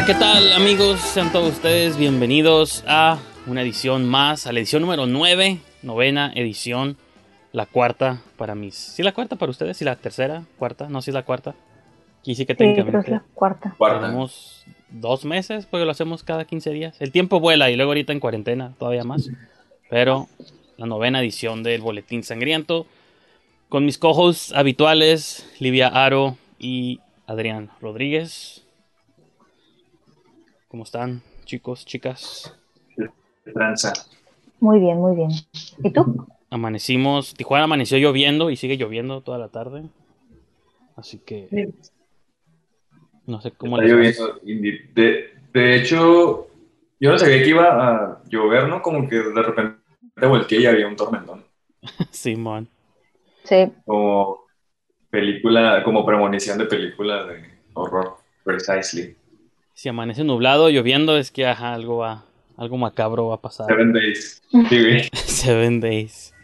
Hola, ¿qué tal amigos? Sean todos ustedes bienvenidos a una edición más, a la edición número 9, novena edición, la cuarta para mis... ¿Sí la cuarta para ustedes? ¿Sí la tercera? ¿Cuarta? No, sí la cuarta. Aquí sí que Sí, creo que técnicamente es la cuarta. Cuarta. tenemos dos meses, porque lo hacemos cada 15 días. El tiempo vuela y luego ahorita en cuarentena todavía más. Pero la novena edición del Boletín Sangriento con mis cojos habituales, Livia Aro y Adrián Rodríguez. ¿Cómo están, chicos, chicas? Tranza. Muy bien, muy bien. ¿Y tú? Amanecimos, Tijuana amaneció lloviendo y sigue lloviendo toda la tarde. Así que no sé cómo Está les de hecho, yo no sabía que iba a llover, ¿no? Como que de repente volteé y había un tormentón. Simón. Sí, Como película, como premonición de película de horror. Precisely. Si amanece nublado, lloviendo, es que ajá, algo va, algo macabro va a pasar. Seven Days. Sí, güey. Seven Days.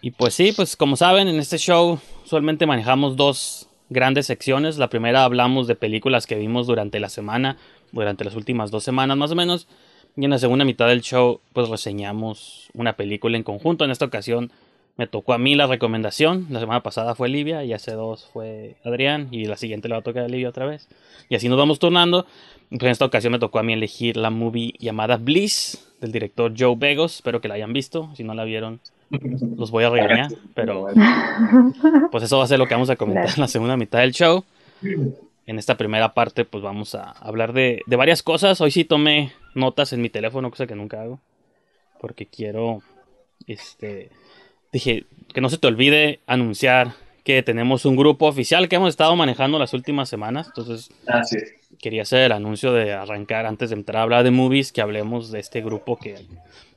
Y pues sí, pues como saben, en este show usualmente manejamos dos grandes secciones. La primera hablamos de películas que vimos durante la semana, durante las últimas dos semanas más o menos. Y en la segunda mitad del show, pues reseñamos una película en conjunto. En esta ocasión me tocó a mí la recomendación. La semana pasada fue Livia y hace dos fue Adrián. Y la siguiente le va a tocar a Livia otra vez. Y así nos vamos turnando. Pues en esta ocasión me tocó a mí elegir la movie llamada Bliss del director Joe Begos. Espero que la hayan visto. Si no la vieron, los voy a regañar. Pero pues eso va a ser lo que vamos a comentar en la segunda mitad del show. En esta primera parte, pues vamos a hablar de, de varias cosas. Hoy sí tomé notas en mi teléfono, cosa que nunca hago. Porque quiero, este, dije, que no se te olvide anunciar que tenemos un grupo oficial que hemos estado manejando las últimas semanas. Entonces, Ah, sí. quería hacer el anuncio de arrancar antes de entrar a hablar de movies, que hablemos de este grupo que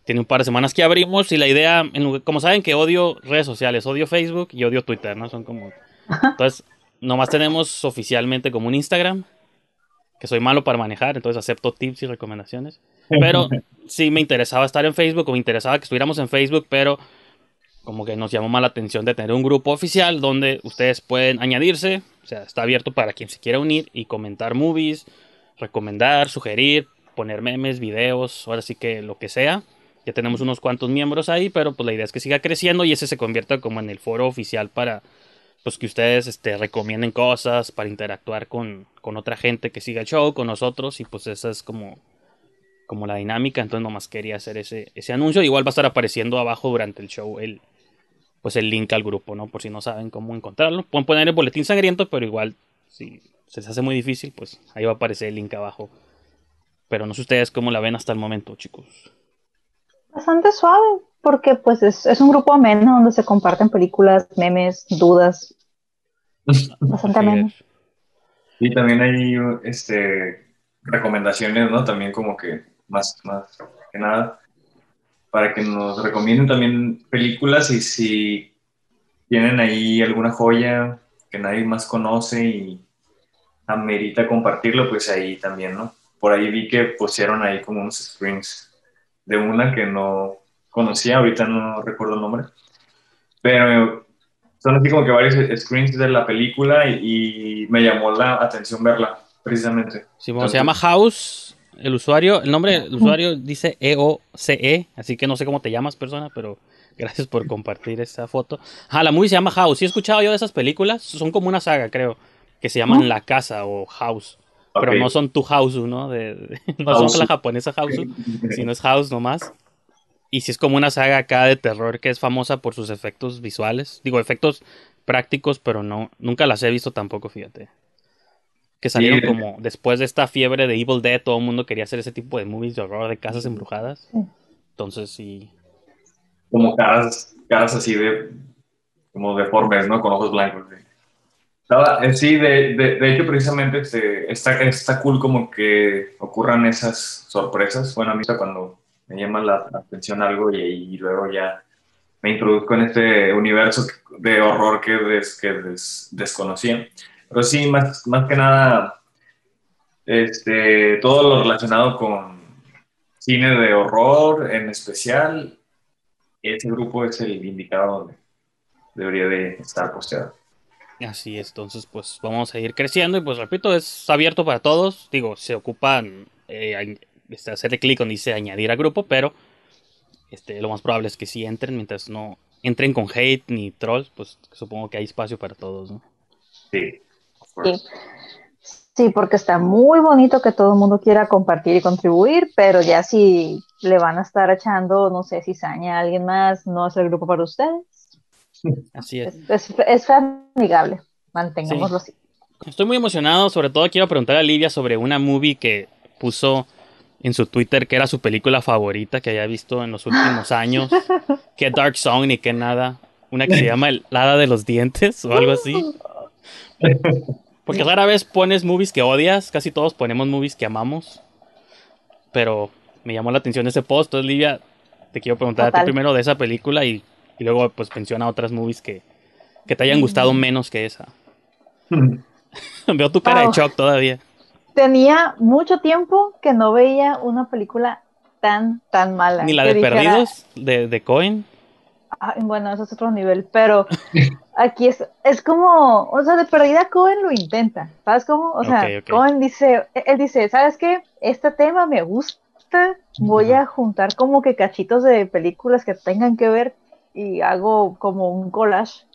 tiene un par de semanas que abrimos y la idea, como saben que odio redes sociales, odio Facebook y odio Twitter, ¿no? Son como... Entonces, nomás tenemos oficialmente como un Instagram, que soy malo para manejar, entonces acepto tips y recomendaciones. Pero sí me interesaba estar en Facebook, o me interesaba que estuviéramos en Facebook, pero como que nos llamó más la atención de tener un grupo oficial donde ustedes pueden añadirse, o sea, está abierto para quien se quiera unir y comentar movies, recomendar, sugerir, poner memes, videos, ahora sí que lo que sea. Ya tenemos unos cuantos miembros ahí, pero pues la idea es que siga creciendo y ese se convierta como en el foro oficial para pues que ustedes este, recomienden cosas, para interactuar con, con otra gente que siga el show, con nosotros y pues esa es como como la dinámica, entonces nomás quería hacer ese, ese anuncio. Igual va a estar apareciendo abajo durante el show el, pues el link al grupo, ¿no? Por si no saben cómo encontrarlo. Pueden poner el boletín sangriento, pero igual, si se les hace muy difícil, pues ahí va a aparecer el link abajo. Pero no sé ustedes cómo la ven hasta el momento, chicos. bastante suave, porque pues es, es un grupo ameno donde se comparten películas, memes, dudas. Bastante ameno. Y también hay este, recomendaciones, ¿no? También como que más, más que nada, para que nos recomienden también películas y si tienen ahí alguna joya que nadie más conoce y amerita compartirlo, pues ahí también, ¿no? Por ahí vi que pusieron ahí como unos screens de una que no conocía, ahorita no recuerdo el nombre, pero son así como que varios screens de la película y, y me llamó la atención verla, precisamente. Simón, se llama House, el usuario, el nombre del usuario dice E-O-C-E, así que no sé cómo te llamas, persona, pero gracias por compartir esta foto. Ah, la movie se llama House, sí he escuchado yo de esas películas, son como una saga, creo, que se llaman. La Casa o House, pero no son tu House, ¿no? De, de- no House. son la japonesa House, sino es House nomás. Y sí es como una saga acá de terror que es famosa por sus efectos visuales, digo, efectos prácticos, pero no, nunca las he visto tampoco, fíjate. Que salieron Sí. como después de esta fiebre de Evil Dead, todo el mundo quería hacer ese tipo de movies de horror de casas embrujadas. Entonces sí, como caras, caras así de, como deformes, ¿no? Con ojos blancos. Sí, eh, sí, de, de, de hecho, precisamente este, está, está cool como que ocurran esas sorpresas. Bueno, a mí cuando me llama la atención algo y, y luego ya me introduzco en este universo de horror que, des- que des- desconocía. Pero sí, más, más que nada, este, todo lo relacionado con cine de horror en especial, ese grupo es el indicado donde debería de estar posteado. Así es, entonces pues vamos a ir creciendo y pues repito, es abierto para todos. Digo, se ocupan eh, este, hacerle clic donde dice añadir a grupo, pero este, lo más probable es que sí entren mientras no entren con hate ni trolls, pues supongo que hay espacio para todos, ¿no? Sí. Sí. Sí, porque está muy bonito que todo el mundo quiera compartir y contribuir, pero ya si le van a estar echando, no sé, si saña a alguien más, no es el grupo para ustedes. Así es. Es, es, es amigable, mantengámoslo así. Estoy muy emocionado, sobre todo quiero preguntar a Livia sobre una movie que puso en su Twitter que era su película favorita que haya visto en los últimos años. que Dark Song ni que nada. Una que se llama El Hada de los Dientes o algo así. Porque rara vez pones movies que odias, casi todos ponemos movies que amamos. Pero me llamó la atención ese post, entonces Livia, te quiero preguntar a ti primero de esa película y, y luego pues menciona otras movies que, que te hayan gustado menos que esa. Veo tu cara de shock todavía. Tenía mucho tiempo que no veía una película tan, tan mala. Ni la de dijera, Perdidos, de, de Cohen. "Ay, bueno, eso es otro nivel, pero aquí es, es como, o sea, de perdida Cohen lo intenta, ¿sabes cómo? O sea, Ok, ok. Cohen dice, él dice, ¿sabes qué? Este tema me gusta, voy a juntar como que cachitos de películas que tengan que ver y hago como un collage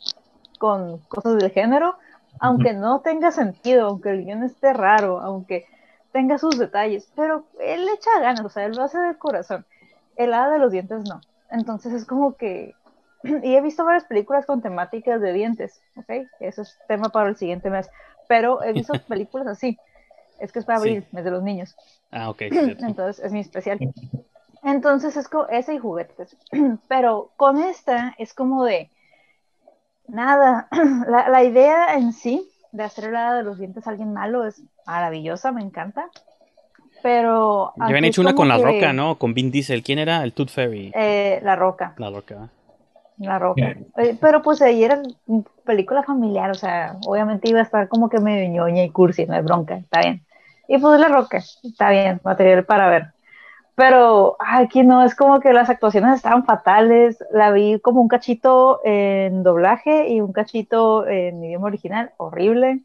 con cosas del género, aunque no tenga sentido, aunque el guion esté raro, aunque tenga sus detalles, pero él le echa ganas, o sea, él lo hace de corazón. El hada de los dientes no. Entonces es como que y he visto varias películas con temáticas de dientes, ¿ok? Eso es tema para el siguiente mes. Pero he visto películas así. Es que es para Sí. abril, mes de los niños. Ah, ok. Entonces es mi especial. Entonces es como ese y juguetes. Pero con esta es como de nada. La, la idea en sí de hacer el hada de los dientes a alguien malo es maravillosa, me encanta. Pero. Ya habían hecho una con La Roca, ¿no? Con Vin Diesel. ¿Quién era? El Tooth Fairy. eh, la roca. La Roca. La Roca. Pero pues ahí era película familiar, o sea, obviamente iba a estar como que medio ñoña y cursi, no hay bronca, está bien. Y pues La Roca, está bien, material para ver. Pero aquí no, es como que las actuaciones estaban fatales, la vi como un cachito en doblaje y un cachito en idioma original, horrible.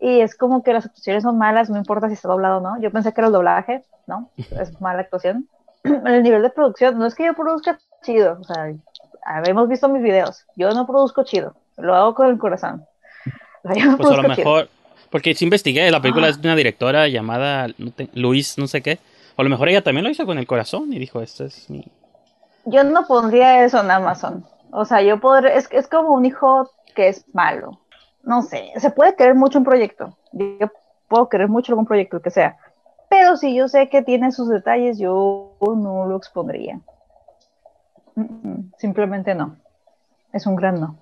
Y es como que las actuaciones son malas, no importa si está doblado o no. Yo pensé que era el doblaje, ¿no? Es mala actuación. El nivel de producción, no es que yo produzca chido, o sea, habemos visto mis videos. Yo no produzco chido, lo hago con el corazón. O sea, yo no Pues a lo produzco chido. mejor. Porque sí investigué, la película Ah. es de una directora llamada Luis, no sé qué. O a lo mejor ella también lo hizo con el corazón y dijo: Este es mi. Yo no pondría eso en Amazon. O sea, yo podría, es, es como un hijo que es malo. No sé, se puede querer mucho un proyecto. Yo puedo querer mucho algún proyecto, que sea. Pero si yo sé que tiene sus detalles, yo no lo expondría. Mm, mm, Simplemente no. Es un gran no.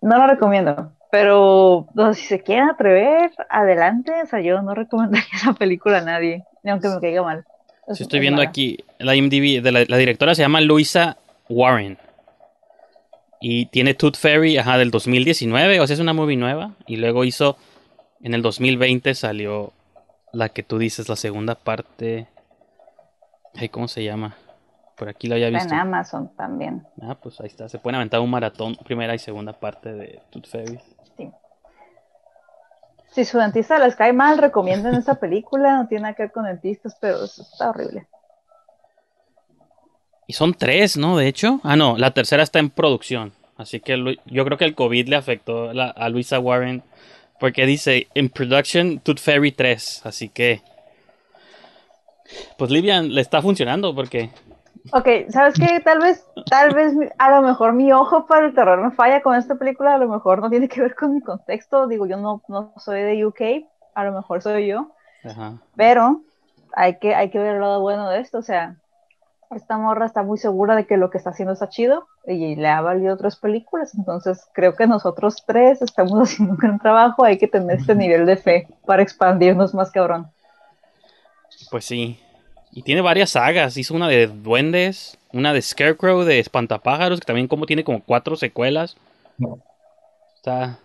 No lo recomiendo. Pero no, si se quieren atrever, adelante. O sea, yo no recomendaría esa película a nadie, ni aunque me caiga mal. Es- Si estoy es viendo mala. aquí, la IMDb de la, la directora se llama Luisa Warren. Y tiene Tooth Fairy, ajá, del 2019, o sea, es una movie nueva. Y luego hizo, en el 2020 salió la que tú dices, la segunda parte. Ay, ¿cómo se llama? Por aquí lo había Está visto. en Amazon también. Ah, pues ahí está. Se pueden aventar un maratón, primera y segunda parte de Tooth Fairy. Si su dentista les cae mal, recomienden esta película. No tiene nada que ver con dentistas, pero eso está horrible. Y son tres, ¿no? De hecho. Ah, no, la tercera está en producción. Así que yo creo que el COVID le afectó la- a Luisa Warren. Porque dice, in production, Tooth Fairy 3. Así que... Pues Livian le está funcionando porque... Ok, ¿sabes qué? Tal vez, tal vez, a lo mejor mi ojo para el terror me falla con esta película. A lo mejor no tiene que ver con mi contexto. Digo, yo no, no soy de UK. A lo mejor soy yo. Ajá. Pero hay que, hay que ver el lado bueno de esto. O sea, esta morra está muy segura de que lo que está haciendo está chido y le ha valido otras películas. Entonces, creo que nosotros tres estamos haciendo un gran trabajo. Hay que tener este nivel de fe para expandirnos más cabrón. Pues sí. Y tiene varias sagas. Hizo una de duendes, una de Scarecrow, de Espantapájaros, que también como tiene como cuatro secuelas. No. Está,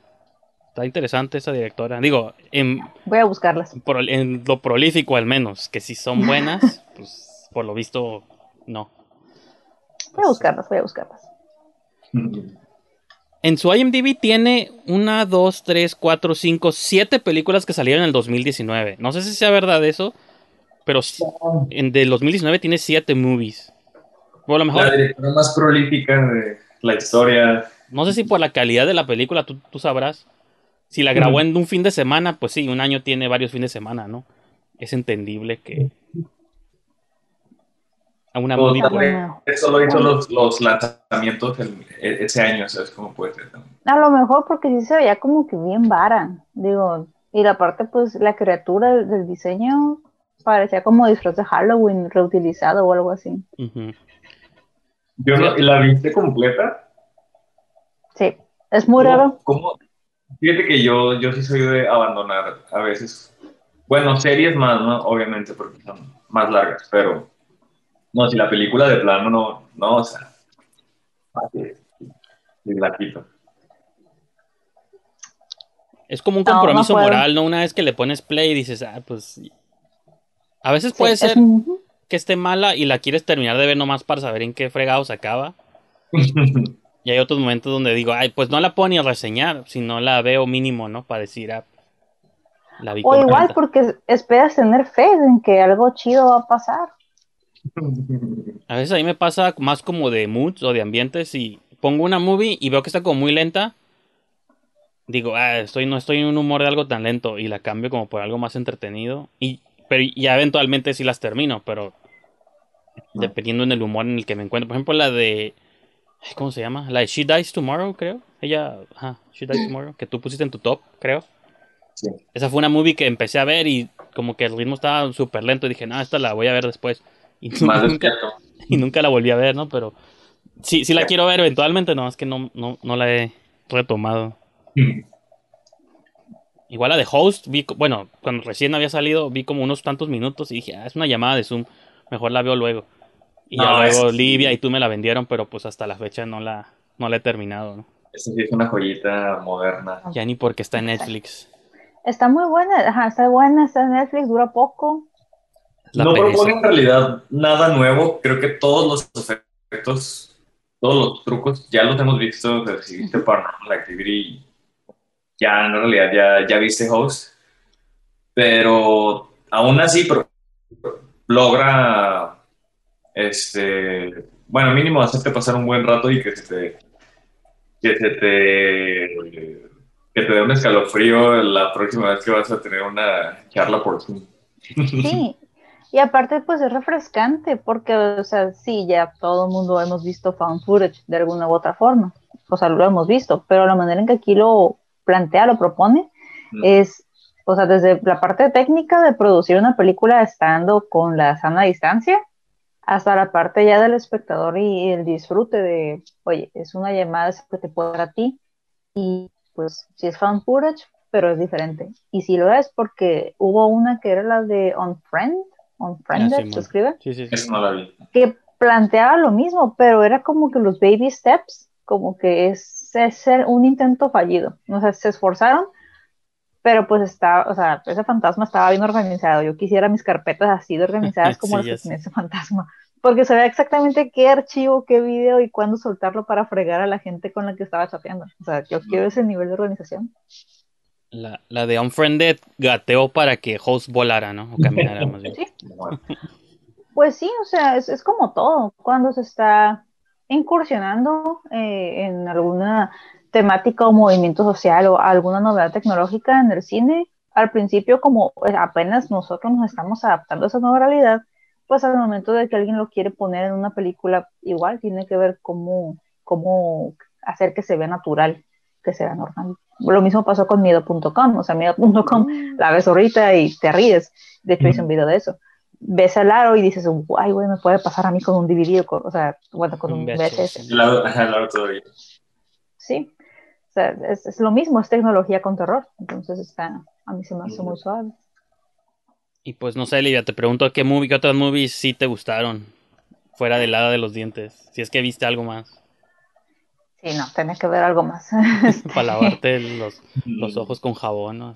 está interesante esa directora. Digo, en, Voy a buscarlas. pro- en lo prolífico al menos, que si son buenas, pues por lo visto no. Voy a buscarlas, voy a buscarlas. en su IMDb tiene una, dos, tres, cuatro, cinco, siete películas que salieron en el 2019. No sé si sea verdad eso, pero en del 2019 tiene siete movies. Por lo mejor, la directora más prolífica de la historia. No sé si por la calidad de la película, tú, tú sabrás. Si la grabó en un fin de semana, pues sí, un año tiene varios fines de semana, ¿no? Es entendible que a una movie Eso lo hizo los, los lanzamientos e, ese año, ¿sabes cómo puede ser? A lo mejor porque sí se veía como que bien vara, digo, y la parte, pues, la criatura del, diseño parecía como disfraz de Halloween reutilizado o algo así. Yo no, ¿La viste completa? Sí, es muy raro. ¿Cómo? Fíjate que yo, yo sí soy de abandonar a veces. Bueno, series más, ¿no? Obviamente, porque son más largas, pero no, si la película de plano no, no, o sea, la quito. Es como un compromiso moral, ¿no? Una vez que le pones play y dices, ah, pues. A veces puede ser que esté mala y la quieres terminar de ver nomás para saber en qué fregados acaba. y hay otros momentos donde digo, ay, pues no la puedo ni reseñar, si no la veo mínimo, ¿no? Para decir, ah, la vi O igual porque esperas tener fe en que algo chido va a pasar. A veces a mí me pasa más como de moods o de ambientes y pongo una movie y veo que está como muy lenta. Digo, ah, estoy, no estoy en un humor de algo tan lento y la cambio como por algo más entretenido. Y pero ya eventualmente sí las termino, pero dependiendo en el humor en el que me encuentro. Por ejemplo, la de. ¿Cómo se llama? La de She Dies Tomorrow, creo. Ella. Ajá, She Dies Tomorrow, que tú pusiste en tu top, creo. Sí. Esa fue una movie que empecé a ver y como que el ritmo estaba súper lento y dije, no, esta la voy a ver después. Y nunca, y nunca la volví a ver, ¿no? Pero sí, sí la quiero ver eventualmente, no, es que no, no, no la he retomado. Igual la de Host, vi, bueno, cuando recién había salido, vi como unos tantos minutos y dije, ah, es una llamada de Zoom, mejor la veo luego. Y ya luego Livia y tú me la vendieron, pero pues hasta la fecha no la, no la he terminado, ¿no? Esa sí es una joyita moderna. Ya ni porque está en Netflix. Está muy buena, ajá, está buena, está en Netflix, dura poco no propone en realidad nada nuevo. Creo que todos los efectos, todos los trucos ya los hemos visto. Si viste Paranormal Activity, ya en realidad ya, ya viste Host. Pero aún así logra, este, bueno, mínimo hacerte pasar un buen rato y que se te, que se te, que te dé un escalofrío la próxima vez que vas a tener una charla por Zoom. Sí, y aparte, pues es refrescante, porque, o sea, sí, ya todo el mundo hemos visto found footage de alguna u otra forma. O sea, lo hemos visto, pero la manera en que aquí lo plantea, lo propone, es, o sea, desde la parte técnica de producir una película estando con la sana distancia, hasta la parte ya del espectador y el disfrute de, oye, es una llamada que te puede dar a ti, y pues si es found footage, pero es diferente. Y si lo es porque hubo una que era la de On Friend, Unfriended, ah, ¿se escribe? Sí, sí, sí. no la vi. Que planteaba lo mismo, pero era como que los baby steps, como que es, ser un intento fallido. O sea, se esforzaron, pero pues estaba, o sea, ese fantasma estaba bien organizado. Yo quisiera mis carpetas así de organizadas como las que ese fantasma. Porque sabía exactamente qué archivo, qué video y cuándo soltarlo para fregar a la gente con la que estaba chateando. O sea, yo quiero ese nivel de organización. La, la de Unfriended gateó para que Host volara, ¿no? O caminara más bien. Pues sí, o sea, es, es, como todo. Cuando se está incursionando eh, en alguna temática o movimiento social o alguna novedad tecnológica en el cine, al principio como apenas nosotros nos estamos adaptando a esa nueva realidad, pues al momento de que alguien lo quiere poner en una película, igual tiene que ver cómo, cómo hacer que se vea natural, que se vea normal. Lo mismo pasó con miedo.com, o sea, miedo.com mm. la ves ahorita y te ríes. De hecho, hice un video de eso. Ves el aro y dices, guay, güey, me puede pasar a mí con un DVD, o, sea, bueno, con un VHS. Sí, o sea, es, es, lo mismo, es tecnología con terror. Entonces está, a mí se me hace muy suave. Y pues no sé, Livia, te pregunto qué movie, qué otras movies sí te gustaron, fuera del lado de los dientes, si es que viste algo más. Sí, no, tenés que ver algo más. Para lavarte los, los, ojos con jabón, ¿no?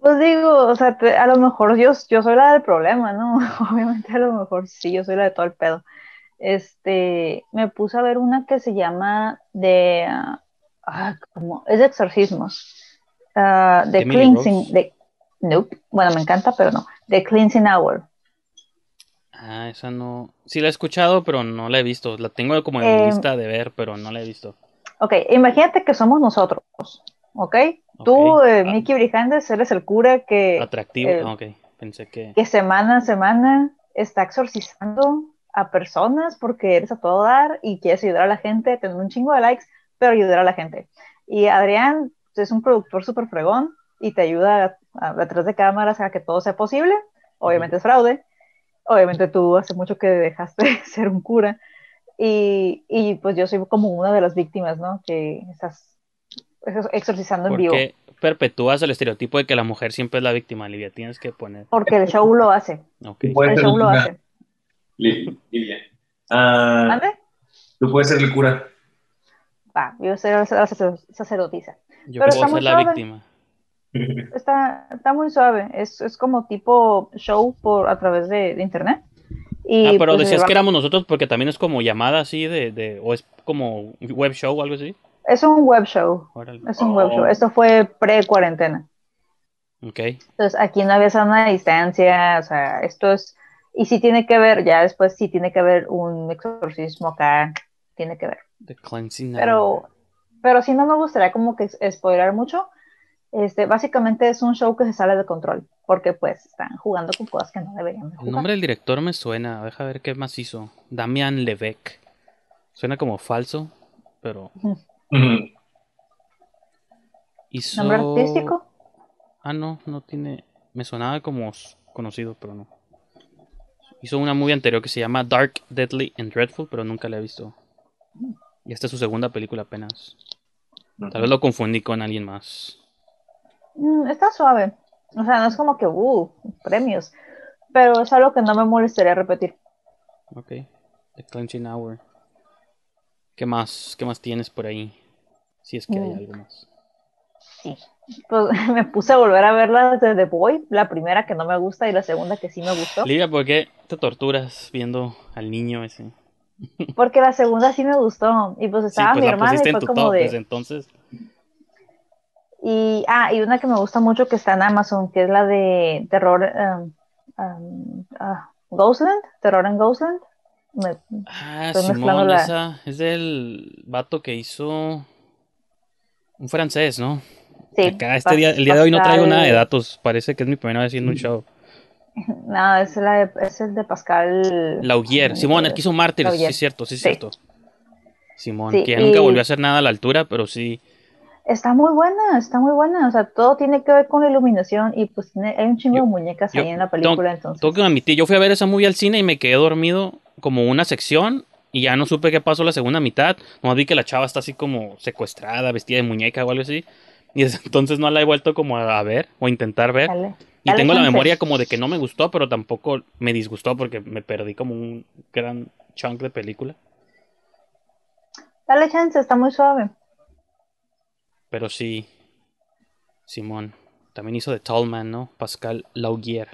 Pues digo, o sea, a lo mejor yo, yo soy la del problema, ¿no? Obviamente a lo mejor sí, yo soy la de todo el pedo. este, me puse a ver una que se llama de, ah, como, es de exorcismos, uh, de cleansing, de, nope, bueno, me encanta, pero no, de cleansing hour. Ah, esa no, sí la he escuchado, pero no la he visto, la tengo como en em, lista de ver, pero no la he visto. Ok, imagínate que somos nosotros, ¿ok? Tú, eh, ah. Mickey Brijandes, eres el cura que... Atractivo, eh, ok, pensé que... Que semana a semana está exorcizando a personas porque eres a todo dar y quieres ayudar a la gente, tener un chingo de likes, pero ayudar a la gente. Y Adrián es un productor súper fregón y te ayuda detrás de cámaras a que todo sea posible. Obviamente es fraude. Obviamente tú hace mucho que dejaste de ser un cura. Y, y, pues yo soy como una de las víctimas, ¿no? Que estás exorcizando en vivo. qué perpetúas el estereotipo de que la mujer siempre es la víctima, Livia? Tienes que poner. Porque el show lo hace. El show lo hace. Livia. Uh, Tú puedes ser el cura. Va, yo soy la sacerdotisa. Yo Pero puedo ser la víctima. Está, está muy suave. Es, es, como tipo show por a través de, internet. Y ah, pero pues, decías que éramos nosotros porque también es como llamada así de, de, o es como web show o algo así. Es un web show. Es un web show. Oh. Esto fue pre-cuarentena. Ok. Entonces aquí no había sana distancia, o sea, esto es y si tiene que ver, ya después sí tiene que ver un exorcismo acá, tiene que ver. Pero, pero sí no me gustaría como que spoiler mucho. Este, básicamente es un show que se sale de control, porque pues están jugando con cosas que no deberían jugar. El nombre del director me suena, deja ver qué más hizo. Damian Levesque. Suena como falso, pero... hizo... ¿Nombre artístico? Ah, no, no tiene... Me sonaba como conocido, pero no. Hizo una movie anterior que se llama Dark, Deadly and Dreadful, pero nunca la he visto. Y esta es su segunda película apenas. Tal vez lo confundí con alguien más. Mm, está suave. O sea, no es como que, uh, premios. Pero es algo que no me molestaría repetir. Ok. The Clenching Hour. ¿Qué más? ¿Qué más tienes por ahí? Si es que hay mm. algo más. Sí. Pues me puse a volver a verlas de The Boy, la primera que no me gusta y la segunda que sí me gustó. Liga, ¿por qué te torturas viendo al niño ese? Porque la segunda sí me gustó y pues estaba pues mi hermana y fue como de... entonces. Y, ah, y una que me gusta mucho que está en Amazon, que es la de terror um, um, ah, Ghostland, terror en Ghostland. ah, Simón, esa es del vato que hizo un francés, ¿no? Acá este día, el día de hoy no traigo nada de datos. Parece que es mi primera vez haciendo un show. No, es, la es el de Pascal. Laugier. Simón, el que hizo Mártires. Sí, es cierto, sí, es cierto. Simón, que nunca volvió a hacer nada a la altura, pero sí. Está muy buena, está muy buena. O sea, todo tiene que ver con la iluminación y pues tiene, hay un chingo de muñecas ahí en la película. entonces. Tengo que admitir, yo fui a ver esa movie al cine y me quedé dormido como una sección y ya no supe qué pasó la segunda mitad. No vi que la chava está así como secuestrada, vestida de muñeca o algo así. Y entonces no la he vuelto como a ver o intentar ver. y tengo la memoria como de que no me gustó, pero tampoco me disgustó porque me perdí como un gran chunk de película. Dale chance, está muy suave. Pero sí, Simón. También hizo de Tallman, ¿no? Pascal Laugier.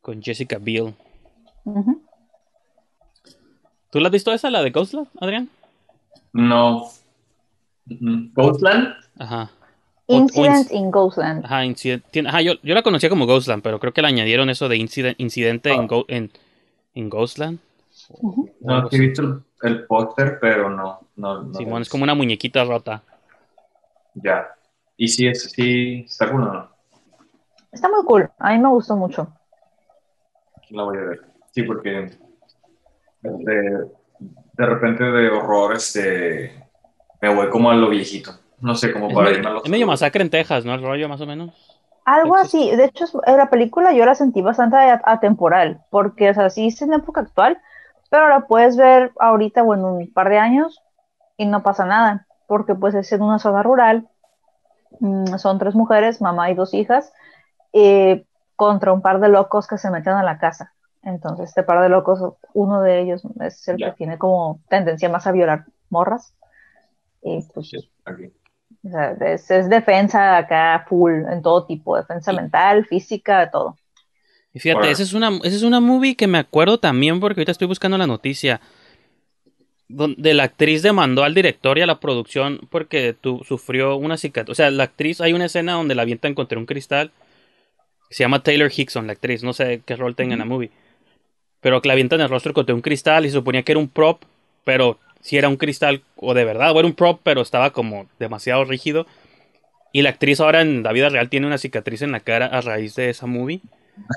Con Jessica Biel. ¿Tú la has visto esa, la de Ghostland, Adrián? No. ¿Ghostland? Ajá. Incident in Ghostland. Ajá, Ajá yo, yo, la conocía como Ghostland, pero creo que le añadieron eso de incidente en, ah. en, en, Ghostland. No, he visto el, póster, pero no. no, Simón, es como una muñequita rota. Ya. ¿Y si es sí, está cool o no? Está muy cool. A mí me gustó mucho. La voy a ver. Sí, porque de, de repente de horror este, me voy como a lo viejito. No sé, cómo para irme a Es medio masacre en Texas, ¿no? El rollo más o menos. Algo así. De hecho, la película yo la sentí bastante atemporal, porque, o sea, sí es en época actual, pero la puedes ver ahorita o en un par de años y no pasa nada, porque pues es en una zona rural, mm, son tres mujeres, mamá y dos hijas, eh, contra un par de locos que se meten a la casa. Entonces, este par de locos, uno de ellos es el que tiene como tendencia más a violar morras. Y pues, sí, es, defensa acá full, en todo tipo, defensa mental, física, de todo. Y fíjate, esa, es una, esa es una movie que me acuerdo también porque ahorita estoy buscando la noticia. Donde la actriz demandó al director y a la producción porque tu, sufrió una cicatriz. O sea, la actriz, hay una escena donde la avienta contra un cristal. Se llama Taylor Hickson, la actriz. No sé qué rol tenga en la movie. Pero que la avienta en el rostro contra un cristal y se suponía que era un prop. Pero si era un cristal o de verdad, o era un prop, pero estaba como demasiado rígido. Y la actriz ahora en la vida real tiene una cicatriz en la cara a raíz de esa movie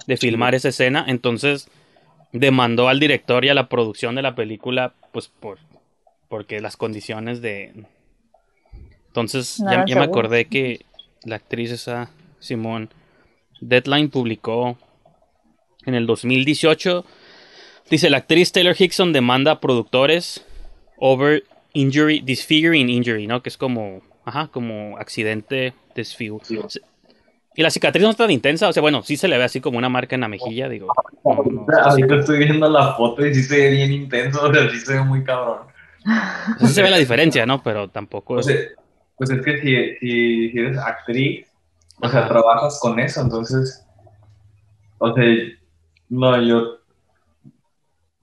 de filmar esa escena, entonces demandó al director y a la producción de la película, pues por porque las condiciones de entonces ya, me acordé que la actriz esa Simón Deadline publicó en el 2018 dice la actriz Taylor Hickson demanda a productores over injury disfiguring injury, ¿no? Que es como ajá, como accidente desfiguro. Y la cicatriz no es tan intensa, o sea, bueno, sí se le ve así como una marca en la mejilla, digo. Ahorita estoy viendo la foto y sí se ve bien intenso, o sea, sí se ve muy cabrón. Sí se ve la diferencia, ¿no? Pero tampoco... Pues, pues es que si, si, eres actriz, o sea, trabajas con eso, entonces... O sea, no, yo...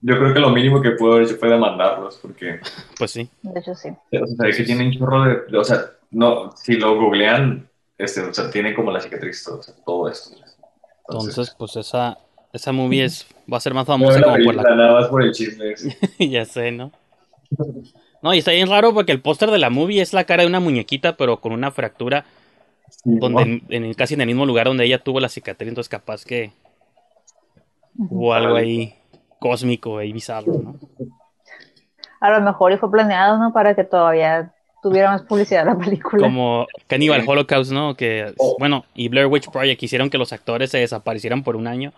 Yo creo que lo mínimo que puedo haber hecho fue demandarlos, porque... Pues sí. De hecho, sí. O sea, que tienen chorro de... O sea, no, si lo googlean, este, o sea, tiene como la cicatriz, todo, todo esto. Entonces, pues esa, esa movie es, va a ser más famosa como por la... Nada más por el chisme. ya sé, ¿no? No, y está bien raro porque el póster de la movie es la cara de una muñequita, pero con una fractura donde en, casi en el mismo lugar donde ella tuvo la cicatriz, entonces capaz que hubo algo ahí cósmico y bizarro, ¿no? A lo mejor y fue planeado, ¿no? Para que todavía tuviera más publicidad la película. Como Cannibal Holocaust, ¿no? Que, oh. bueno, y Blair Witch Project hicieron que los actores se desaparecieran por un año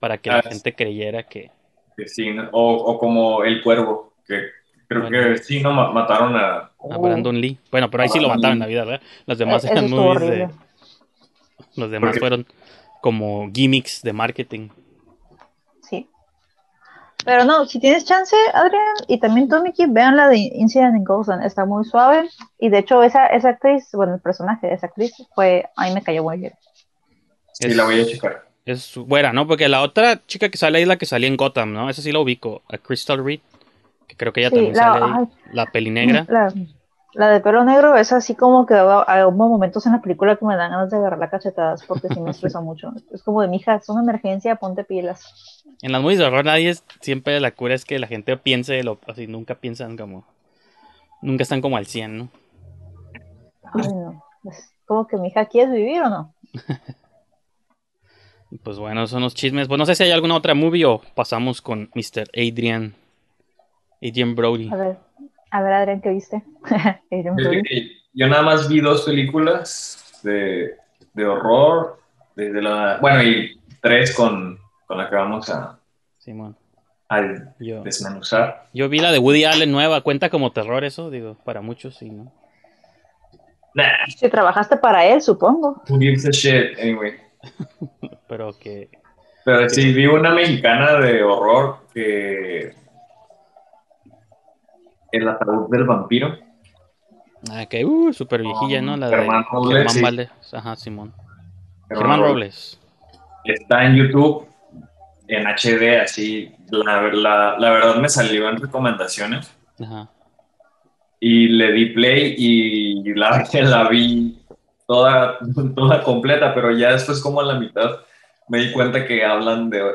para que la ah, gente creyera que... sí, o, como El Cuervo, que creo que sí, ¿no? Mataron a... A Brandon Lee. Bueno, pero ahí sí lo mataron en la vida, ¿verdad? Los demás eran movies de... Los demás fueron como gimmicks de marketing. Pero no, si tienes chance, Adrián, y también tú, Mickey, vean la de Incident in Ghostland, está muy suave. Y de hecho, esa, esa actriz, bueno, el personaje de esa actriz fue, a mí me cayó muy bien. Sí, la voy a checar. Es buena, ¿no? Porque la otra chica que sale ahí es la que salía en Gotham, ¿no? Esa sí la ubico, a Crystal Reed, que creo que ella también sale ahí, la peli negra. La de pelo negro es así como que hay momentos en la película que me dan ganas de agarrar la cachetadas porque sí me estresa mucho. Es como de, mija, es una emergencia, ponte pilas. En las movies de horror nadie es, siempre la cura es que la gente piense, lo, así nunca piensan como, nunca están como al 100, ¿no? Ay, no. Es como que, mija, ¿quieres vivir o no? pues bueno, son los chismes. Pues no sé si hay alguna otra movie o pasamos con Mr. Adrian, Adrian Brody. A ver. A ver, Adrián, ¿qué viste? yo nada más vi dos películas de, de horror, desde la, bueno, y tres con, con la que vamos a, Simón. a desmenuzar. Yo vi la de Woody Allen nueva, cuenta como terror eso, digo, para muchos sí, ¿no? Si trabajaste para él, supongo. Who gives a shit, anyway. Pero que... Pero sí, vi una mexicana de horror que el ataúd del vampiro. Ah, que, uh, súper viejilla, ¿no? La Germán de Robles, Germán Valdez. Ajá, Simón. Germán, Robles. Está en YouTube, en HD, así. La, la, la, verdad me salió en recomendaciones. Ajá. Y le di play y la, la vi toda, toda completa, pero ya después como a la mitad me di cuenta que hablan de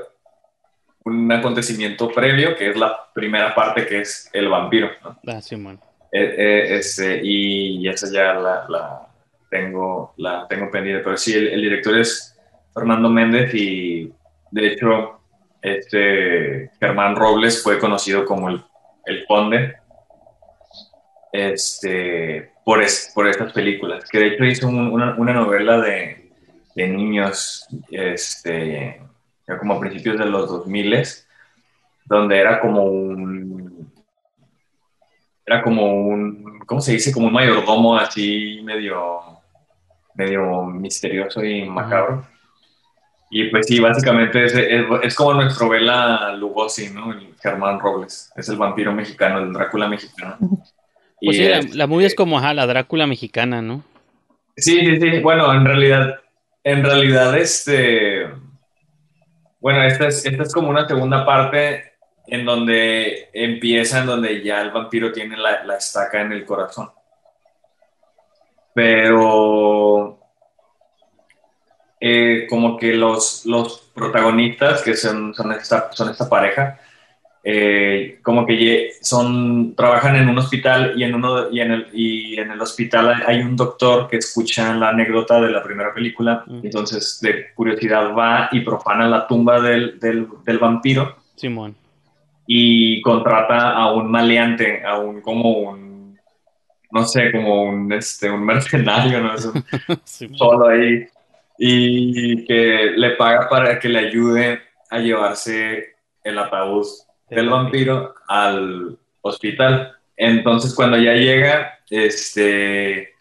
un acontecimiento previo, que es la primera parte, que es el vampiro. Ah, sí. Eh, eh, este, y esa ya la, la, tengo, la tengo pendiente. Pero sí, el, director es Fernando Méndez y de hecho este Germán Robles fue conocido como el, el conde este, por, por estas películas, que de hecho hizo una, una, novela de, de niños este, como a principios de los 2000, donde era como un, era como un, ¿cómo se dice? Como un mayordomo así medio, medio misterioso y macabro. Y pues sí, básicamente es, es, como nuestro Vela Lugosi, ¿no? El Germán Robles. Es el vampiro mexicano, el Drácula mexicano. Pues sí, la, la movie es como, ajá, la Drácula mexicana, ¿no? Sí, sí, sí. Bueno, en realidad, en realidad, este Bueno, esta es, esta es como una segunda parte en donde empieza, en donde ya el vampiro tiene la, la estaca en el corazón. Pero eh, como que los, los protagonistas, que son, son, esta, son esta pareja, eh, como que son, trabajan en un hospital y en, uno, y, en el, y en el hospital hay un doctor que escucha la anécdota de la primera película, entonces de curiosidad va y profana la tumba del, del, del vampiro. Simón. Y contrata a un maleante, a un como un, no sé, como un, este, un mercenario, ¿no? solo ahí. Y que le paga para que le ayude a llevarse el ataúd del vampiro al hospital. Entonces, cuando ya llega, este,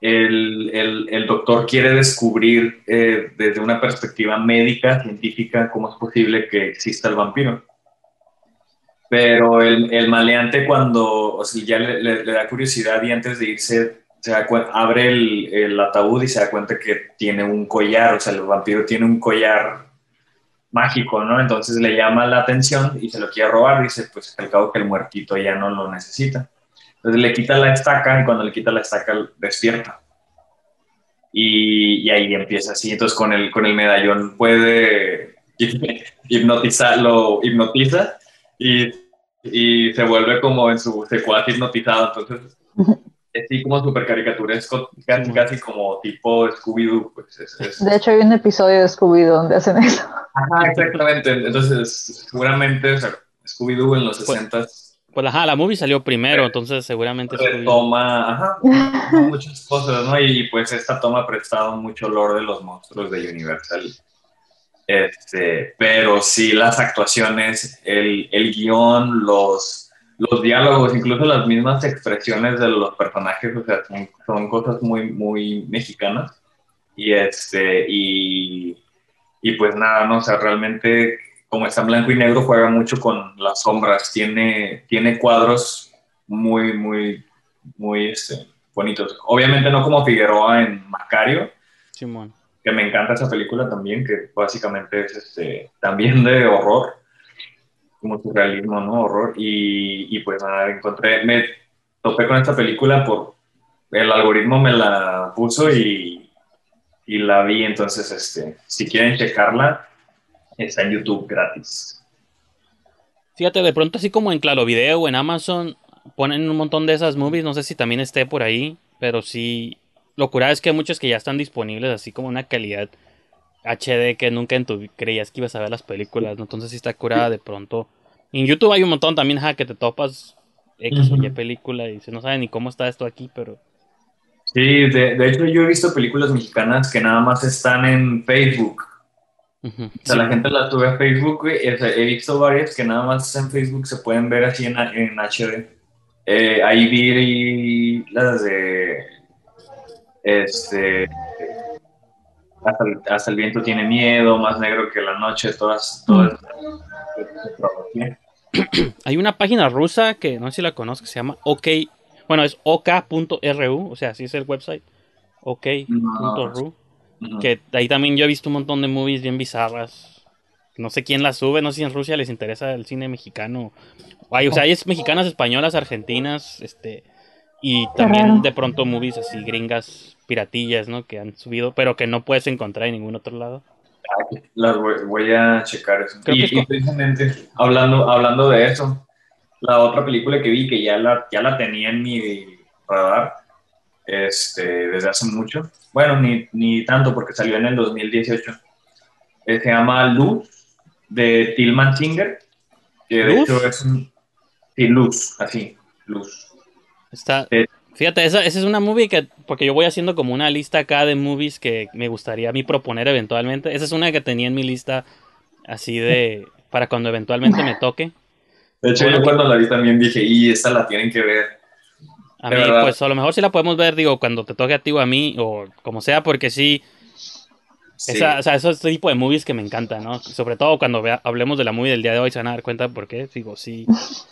el, doctor quiere descubrir eh, desde una perspectiva médica, científica, cómo es posible que exista el vampiro. Pero el, maleante cuando, o sea, ya le, da curiosidad y antes de irse, se abre el, el, ataúd y se da cuenta que tiene un collar, o sea, el vampiro tiene un collar mágico, ¿no? Entonces le llama la atención y se lo quiere robar, dice, pues al cabo que el muertito ya no lo necesita. Entonces le quita la estaca y cuando le quita la estaca despierta. Y, ahí empieza así. Entonces con el, con el medallón puede hipnotizar, lo hipnotiza y, y se vuelve como en su secuaz hipnotizado. Entonces así como súper caricaturesco, casi, casi como tipo Scooby-Doo. Pues De hecho, hay un episodio de Scooby-Doo donde hacen eso. Ajá, exactamente. Entonces, seguramente Scooby-Doo en los 60 pues, pues, ajá, la movie salió primero, entonces seguramente toma, ajá, muchas cosas, ¿no? Y pues esta toma ha prestado mucho olor de los monstruos de Universal. Este, pero sí, las actuaciones, el, el guion, los los diálogos, incluso las mismas expresiones de los personajes, o sea, son, cosas muy, muy mexicanas. Y este, y, y, pues nada, ¿no? O sea, realmente, como está en blanco y negro, juega mucho con las sombras. Tiene, tiene cuadros muy, muy, muy este, bonitos. Obviamente no como Figueroa en Macario. Simón. Que me encanta esa película también, que básicamente es este, también de horror como surrealismo, ¿no? Horror. Y, pues nada, encontré, me topé con esta película por el algoritmo me la puso y, la vi. Entonces, este, si quieren checarla, está en YouTube gratis. Fíjate, de pronto así como en Claro Video o en Amazon ponen un montón de esas movies, no sé si también esté por ahí, pero sí, locura es que hay muchos que ya están disponibles, así como una calidad HD que nunca en tu creías que ibas a ver las películas, ¿no? Entonces sí está curada de pronto. en YouTube hay un montón también, ja, que te topas X o Y película y se no sabe ni cómo está esto aquí, pero... Sí, de, de, hecho yo he visto películas mexicanas que nada más están en Facebook. O sea, la gente las sube a Facebook, he visto varias que nada más en Facebook se pueden ver así en, en HD. Eh, ahí vi las de... Este hasta el, viento tiene miedo, más negro que la noche, todas, todas. Hay una página rusa que no sé si la conozco, se llama OK, bueno, es ok.ru, o sea, así es el website, ok.ru, que ahí también yo he visto un montón de movies bien bizarras. No sé quién las sube, no sé si en Rusia les interesa el cine mexicano. Hay, o sea, hay mexicanas, españolas, argentinas, este, y también de pronto movies así gringas piratillas, ¿no? Que han subido, pero que no puedes encontrar en ningún otro lado. Las voy, a checar eso. y, precisamente hablando, hablando de eso, la otra película que vi que ya la, ya la tenía en mi radar este, desde hace mucho, bueno, ni, ni tanto porque salió en el 2018, eh, se llama Luz de Tillman Singer, que de hecho es un... Sí, Luz, así, Luz. Está. Eh, fíjate, esa, esa, es una movie que. Porque yo voy haciendo como una lista acá de movies que me gustaría a mí proponer eventualmente. Esa es una que tenía en mi lista así de. para cuando eventualmente me toque. De hecho, yo cuando la vi también dije, y esta la tienen que ver. A mí, pues a lo mejor sí la podemos ver, digo, cuando te toque a ti o a mí, o como sea, porque sí esa, o sea, esos tipo de movies que me encantan, ¿no? Sobre todo cuando hablemos de la movie del día de hoy se van a dar cuenta por qué. Digo, sí.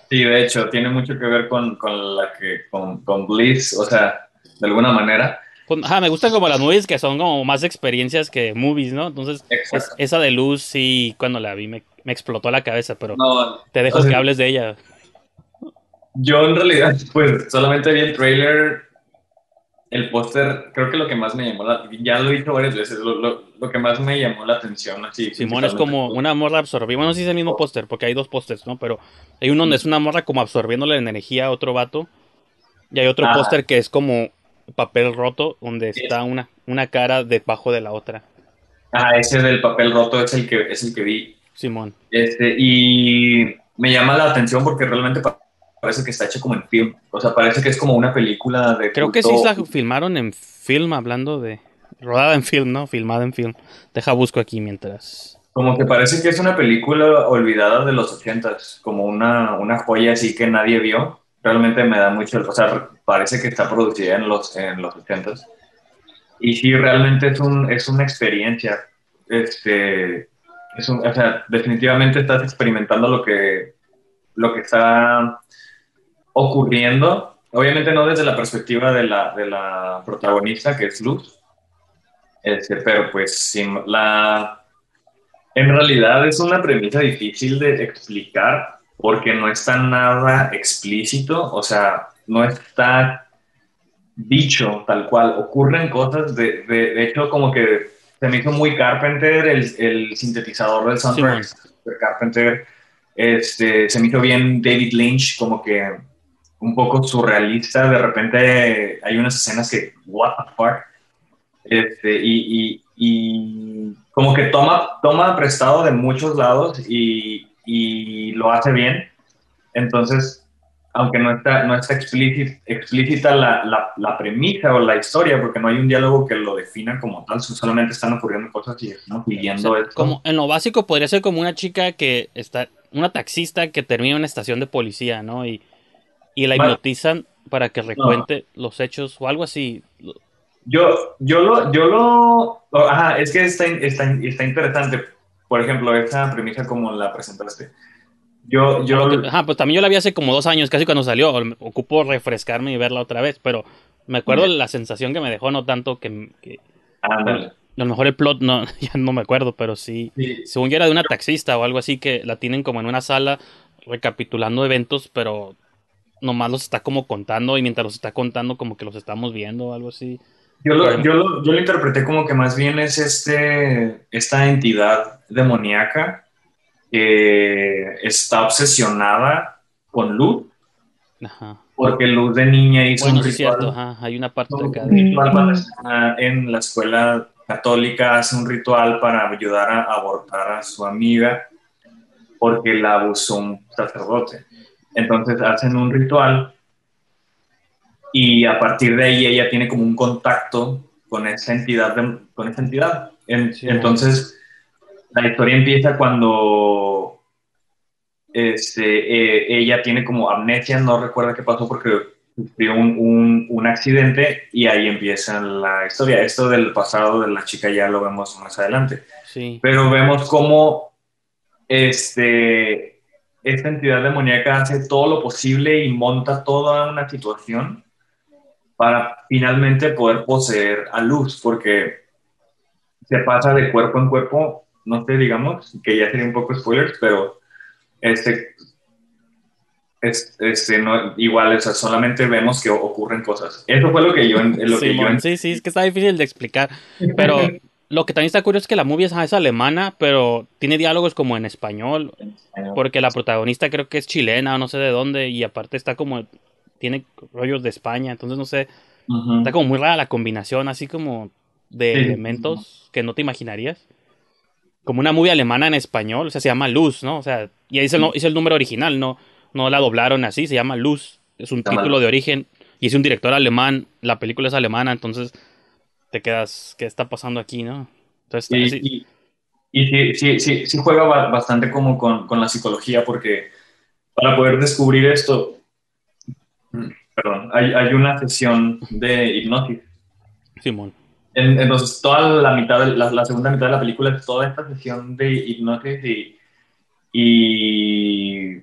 Sí, de hecho, tiene mucho que ver con, con la que, con, con Bliss, o sea, de alguna manera. Pues, me gustan como las movies que son como más experiencias que movies, ¿no? Entonces, esa de luz sí, cuando la vi me, explotó la cabeza, pero te dejo que hables de ella. Yo en realidad, pues solamente vi el trailer, el póster, creo que lo que más me llamó la ya lo he dicho varias veces, lo, que más me llamó la atención, así. Simón es como una morra absorbiendo, bueno, sí es el mismo póster, porque hay dos pósters, ¿no? Pero hay uno donde es una morra como absorbiendo la energía a otro vato, y hay otro póster que es como papel roto, donde está una, una cara debajo de la otra. Ah, ese del papel roto es el que, es el que vi. Simón. Este, y me llama la atención porque realmente parece que está hecho como en film. O sea, parece que es como una película de. Creo que sí la filmaron en film, hablando de. Rodada en film, ¿no? Filmada en film. Deja busco aquí mientras. Como que parece que es una película olvidada de los ochentas, como una, una joya así que nadie vio. Realmente me da mucho, o sea, parece que está producida en los, en los ochentas. Y sí, realmente es, un, es una experiencia. Este, es un, o sea, definitivamente estás experimentando lo que, lo que está ocurriendo, obviamente no desde la perspectiva de la, de la protagonista, que es Luz, este, pero pues sin la... En realidad es una premisa difícil de explicar porque no está nada explícito, o sea, no está dicho tal cual. Ocurren cosas, de, de, hecho, como que se me hizo muy Carpenter el, el sintetizador del soundtrack de Carpenter. Este, se me hizo bien David Lynch, como que un poco surrealista. De repente hay unas escenas que, what the fuck. Este, y, y, como que toma, toma prestado de muchos lados y, y lo hace bien. Entonces, aunque no está, no está explícita, explícita la, la, la, premisa o la historia, porque no hay un diálogo que lo defina como tal, solamente están ocurriendo cosas y estamos viviendo esto. Como en lo básico podría ser como una chica que está, una taxista que termina en una estación de policía, ¿no? Y y la hipnotizan para que recuente los hechos o algo así. Yo, yo lo, yo lo, ajá, es que está, está, está interesante, por ejemplo, esa premisa como la presentaste. Yo, yo... Ajá, pues también yo la vi hace como dos años, casi cuando salió, ocupo refrescarme y verla otra vez, pero me acuerdo la sensación que me dejó, no tanto que... que a lo mejor el plot no, ya no me acuerdo, pero sí, sí. Según yo era de una taxista o algo así que la tienen como en una sala recapitulando eventos, pero nomás los está como contando y mientras los está contando como que los estamos viendo o algo así. Yo lo, yo, lo, yo lo, interpreté como que más bien es este, esta entidad demoníaca que está obsesionada con Luz. Ajá. Porque Luz de niña hizo un ritual. Cierto. Hay una parte acá. en la escuela católica hace un ritual para ayudar a abortar a su amiga porque la abusó un sacerdote. Entonces hacen un ritual y a partir de ahí ella tiene como un contacto con esa entidad. con esa entidad. entonces la historia empieza cuando este, eh, ella tiene como amnesia, no recuerda qué pasó porque sufrió un, un, accidente y ahí empieza la historia. Esto del pasado de la chica ya lo vemos más adelante. Sí. Pero vemos cómo este, esta entidad demoníaca hace todo lo posible y monta toda una situación para finalmente poder poseer a Luz, porque se pasa de cuerpo en cuerpo, no sé, digamos, que ya sería un poco spoilers, pero este, este no, igual, o sea, solamente vemos que ocurren cosas. Eso fue lo que yo... Lo sí, que yo... sí, sí, es que está difícil de explicar, pero lo que también está curioso es que la movie es, alemana, pero tiene diálogos como en español, porque la protagonista creo que es chilena o no sé de dónde, y aparte está como, tiene rollos de España, entonces no sé, está como muy rara la combinación, así como de elementos que no te imaginarías. Como una movie alemana en español, o sea, se llama Luz, ¿no? O sea, y ahí es el, el número original, no, no la doblaron así, se llama Luz, es un título de origen, y es un director alemán, la película es alemana, entonces te quedas, ¿qué está pasando aquí, no? Entonces, y, y, sí, sí, sí, juega bastante como con, con, la psicología, porque para poder descubrir esto, perdón, hay, hay una sesión de hipnosis. Simón. entonces, toda la mitad, de, la, segunda mitad de la película es toda esta sesión de hipnosis y, y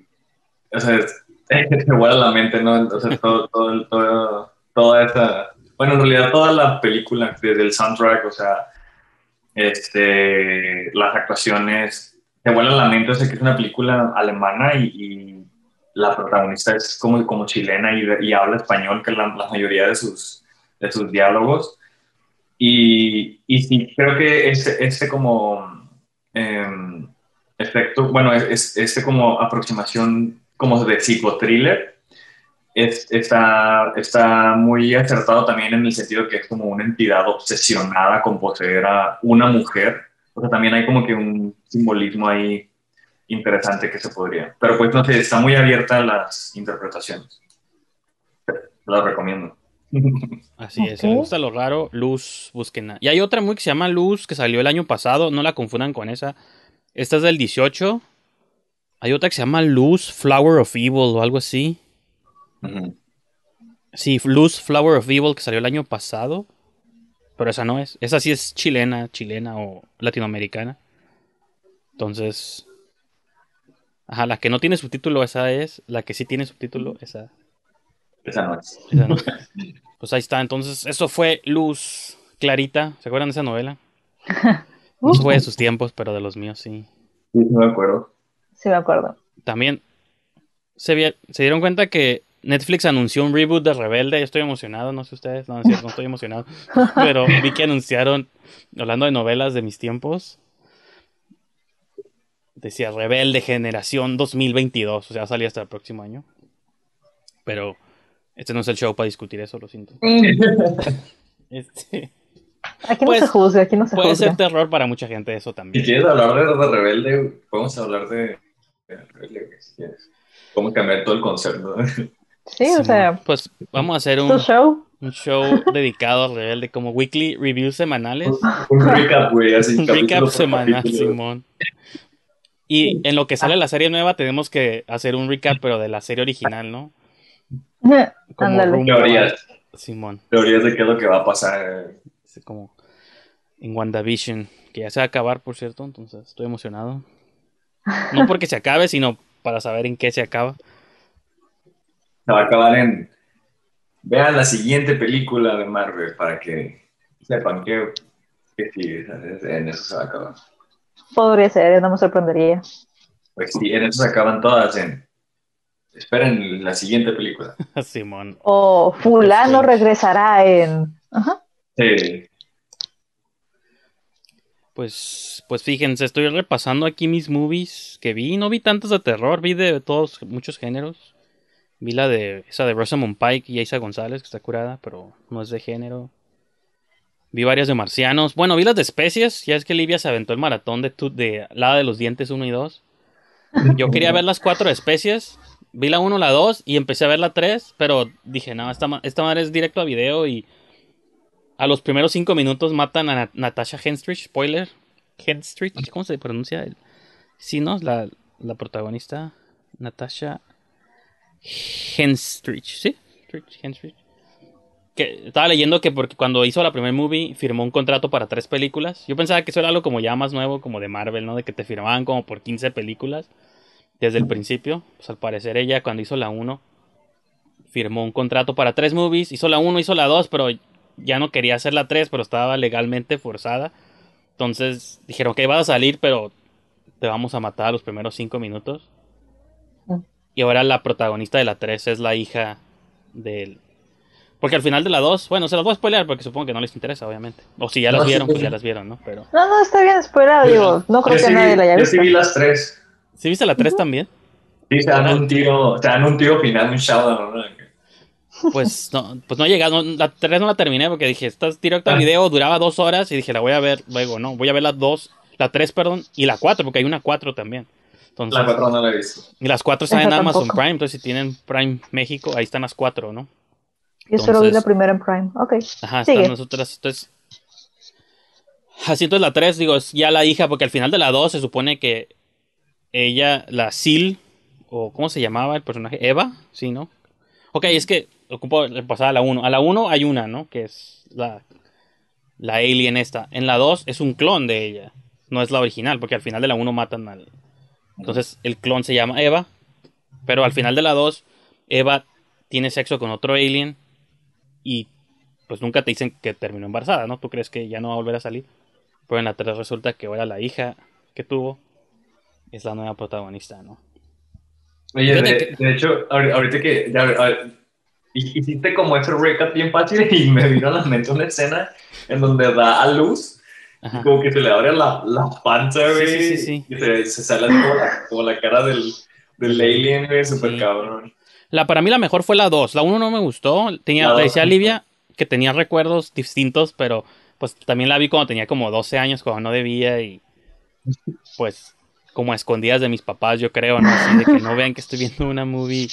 o sea, se vuela la mente, ¿no? Entonces, todo, todo, todo, toda esa bueno, en realidad toda la película, desde el soundtrack, o sea, este, las actuaciones, te vuelan la mente, o sea, que es una película alemana y, la protagonista es como, como chilena y, habla español, que es la, mayoría de sus, de sus diálogos. Y, y sí, creo que ese, ese como em, efecto, bueno, es, este como aproximación como de psicotriller, está, está muy acertado también en el sentido que es como una entidad obsesionada con poseer a una mujer. O sea, también hay como que un simbolismo ahí interesante que se podría. Pero pues no sé, está muy abierta a las interpretaciones. Lo recomiendo. Así es, si les gusta lo raro, Luz, busquen. Y hay otra muy que se llama Luz, que salió el año pasado, no la confundan con esa. Esta es del 18. Hay otra que se llama Luz, Flower of Evil o algo así. Sí, Luz Flower of Evil que salió el año pasado. Pero esa no es. Esa sí es chilena, chilena o latinoamericana. Entonces. Ajá, la que no tiene subtítulo, esa es. La que sí tiene subtítulo, esa. Esa no es. Pues ahí está. Entonces, eso fue Luz Clarita. ¿Se acuerdan de esa novela? No fue de sus tiempos, pero de los míos sí. Sí, me acuerdo. Sí, me acuerdo. También se, se dieron cuenta que Netflix anunció un reboot de Rebelde. Yo estoy emocionado, no sé ustedes, no, no estoy emocionado. Pero vi que anunciaron, hablando de novelas de mis tiempos, decía Rebelde Generación 2022. O sea, salía hasta el próximo año. Pero este no es el show para discutir eso, lo siento. este, aquí no pues, se juzga, aquí no se Puede ser terror para mucha gente eso también. Si quieres hablar de, Rebelde, podemos hablar de, de Rebelde, si quieres. Cómo cambiar todo el concepto. Sí, o sea. Pues vamos a hacer un show, un show dedicado a Rebelde, como weekly reviews semanales. Un recap, güey, así. Un recap semanal, Simón. Y en lo que sale la serie nueva, tenemos que hacer un recap, pero de la serie original, ¿no? Como teorías. Simón. Teorías de qué es lo que va a pasar. Como en WandaVision, que ya se va a acabar, por cierto, entonces estoy emocionado. No porque se acabe, sino para saber en qué se acaba va a acabar en. Vean la siguiente película de Marvel para que sepan que, sí, en eso se va a acabar. Podría ser, no me sorprendería. Pues sí, en eso se acaban todas en. Esperen la siguiente película. Simón. O Fulano regresará en. Ajá. Sí. Pues, pues fíjense, estoy repasando aquí mis movies que vi. No vi tantos de terror, vi de todos, muchos géneros. Vi la de esa de Rosamund Pike y Isa González, que está curada, pero no es de género. Vi varias de marcianos. Bueno, vi las de especies. Ya es que Livia se aventó el maratón de, de la de los dientes 1 y 2. Yo quería ver las cuatro especies. Vi la 1, la 2 y empecé a ver la 3. Pero dije, no, esta, esta madre es directo a video y a los primeros 5 minutos matan a Natasha Henstridge. Spoiler. Henstridge, ¿cómo se pronuncia? Sí, ¿no? La, la protagonista. Natasha Henstridge, ¿sí? Henstridge. Que estaba leyendo que porque cuando hizo la primer movie firmó un contrato para tres películas. Yo pensaba que eso era algo como ya más nuevo, como de Marvel, ¿no? De que te firmaban como por 15 películas desde el principio. Pues al parecer ella cuando hizo la 1 firmó un contrato para tres movies. Hizo la 1, hizo la 2, pero ya no quería hacer la 3, pero estaba legalmente forzada. Entonces dijeron que iba a salir, pero te vamos a matar a los primeros 5 minutos. Y ahora la protagonista de la 3 es la hija del... Porque al final de la 2, bueno, se las voy a spoilear porque supongo que no les interesa, obviamente. O si ya las vieron, pues ya las vieron, ¿no? Pero... No, no, está bien spoilado, digo. No creo que nadie la haya visto. Yo sí vi las 3. ¿Sí viste la 3 también? Sí, te dan un tiro, te dan un tiro final, un showdown, ¿no? Pues no, pues no he llegado, la 3 no la terminé porque dije, estás directo al video, duraba dos horas y dije, la voy a ver luego, no, voy a ver las 2, la 3, perdón, y la 4, porque hay una 4 también la 4 no la he visto. Y las 4 están en Amazon Prime, entonces si tienen Prime México, ahí están las 4, ¿no? Yo solo vi la primera en Prime, ok. Ajá, están nosotras, entonces... Así entonces la 3, digo, es ya la hija, porque al final de la 2 se supone que ella, la Sil, o ¿cómo se llamaba el personaje? Eva, sí, ¿no? Ok, es que ocupo pasar a la 1. A la 1 hay una, ¿no? Que es la, la alien esta. En la 2 es un clon de ella. No es la original, porque al final de la 1 matan al, entonces el clon se llama Eva, pero al final de la 2, Eva tiene sexo con otro alien y pues nunca te dicen que terminó embarazada, ¿no? Tú crees que ya no va a volver a salir. Pero en la 3 resulta que ahora la hija que tuvo es la nueva protagonista, ¿no? Oye, de, hecho, ahorita que ya, hiciste como ese recap bien fácil y me vino a la mente una escena en donde da a luz, como que se le abre la, la panza, güey, sí, sí, sí, y se, se sale como la, como la, cara del, del alien, güey, súper cabrón. La, para mí la mejor fue la 2, la 1 no me gustó, tenía, decía Livia que tenía recuerdos distintos, pero pues también la vi cuando tenía como 12 años, cuando no debía y pues como a escondidas de mis papás, yo creo, ¿no? Así de que no vean que estoy viendo una movie.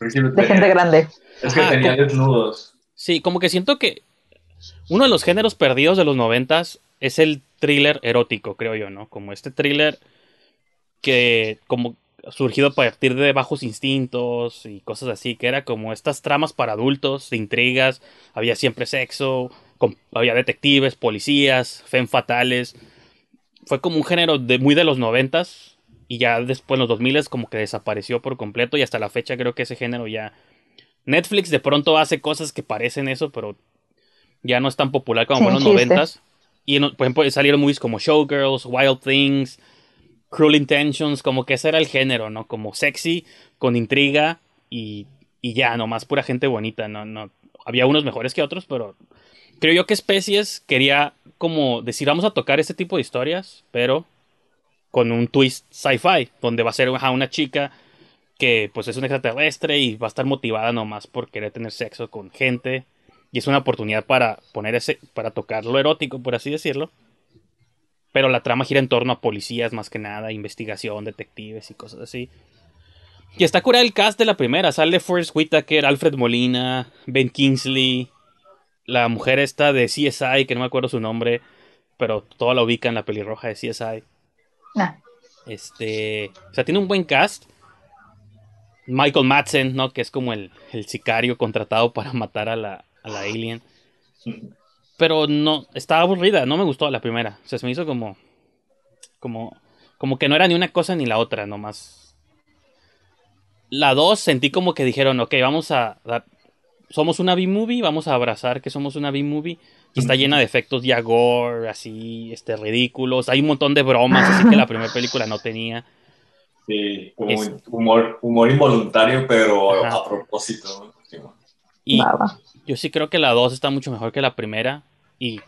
De gente grande. Es que tenía desnudos. Sí, como que siento que uno de los géneros perdidos de los noventas es el thriller erótico, creo yo, ¿no? Como este thriller que como surgido a partir de bajos instintos y cosas así, que era como estas tramas para adultos, de intrigas, había siempre sexo, había detectives, policías, fen fatales. Fue como un género de muy de los noventas y ya después en los 2000 como que desapareció por completo y hasta la fecha creo que ese género ya Netflix de pronto hace cosas que parecen eso, pero ya no es tan popular como en los noventas. Y por ejemplo salieron movies como Showgirls, Wild Things, Cruel Intentions, como que ese era el género, ¿no? Como sexy, con intriga y, y ya, nomás pura gente bonita, ¿no? no Había unos mejores que otros, pero creo yo que Especies quería como decir, vamos a tocar este tipo de historias, pero con un twist sci-fi, donde va a ser una chica que pues es un extraterrestre y va a estar motivada nomás por querer tener sexo con gente y es una oportunidad para poner ese para tocar lo erótico por así decirlo. Pero la trama gira en torno a policías más que nada investigación detectives y cosas así. Y está curada el cast de la primera. Sale Forrest Whitaker Alfred Molina Ben Kingsley la mujer esta de CSI que no me acuerdo su nombre pero toda la ubica en la pelirroja de CSI ah. este o sea tiene un buen cast. Michael Madsen, ¿no? Que es como el, sicario contratado para matar a la, a la alien. Pero no, estaba aburrida, no me gustó la primera. O sea, se me hizo como. Como. Como que no era ni una cosa ni la otra, nomás. La dos sentí como que dijeron, ok, vamos a dar. Somos una B-movie, vamos a abrazar que somos una B-movie. Y está llena de efectos ya gore, así, este, ridículos. Hay un montón de bromas, así que la primera película no tenía. Sí, como humor, humor involuntario, pero a propósito. Y yo sí creo que la 2 está mucho mejor que la primera. Y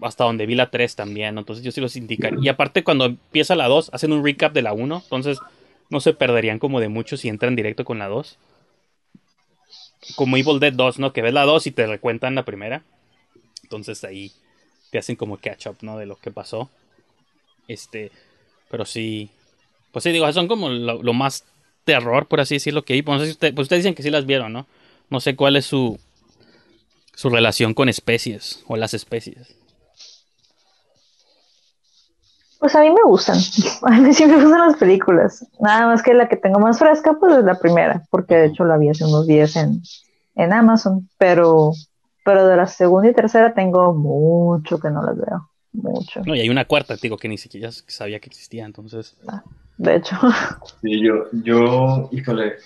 hasta donde vi la 3 también. Entonces yo sí los indicaría. Y aparte, cuando empieza la 2, hacen un recap de la 1. Entonces no se perderían como de mucho si entran directo con la 2. Como Evil Dead 2, ¿no? Que ves la 2 y te recuentan la primera. Entonces ahí te hacen como catch up, ¿no? De lo que pasó. Este. Pero sí, pues sí, digo, son como lo, más terror, por así decirlo, que hay. Pues, no sé si usted, pues ustedes dicen que sí las vieron, ¿no? No sé cuál es su, su relación con especies o las especies. Pues a mí me gustan. A mí siempre me gustan las películas. Nada más que la que tengo más fresca, pues es la primera, porque de hecho la vi hace unos días en, en Amazon. Pero, pero de la segunda y tercera tengo mucho que no las veo. Mucho. No, y hay una cuarta, digo, que ni siquiera sabía que existía, entonces. Ah de hecho. Sí, yo, yo, híjole,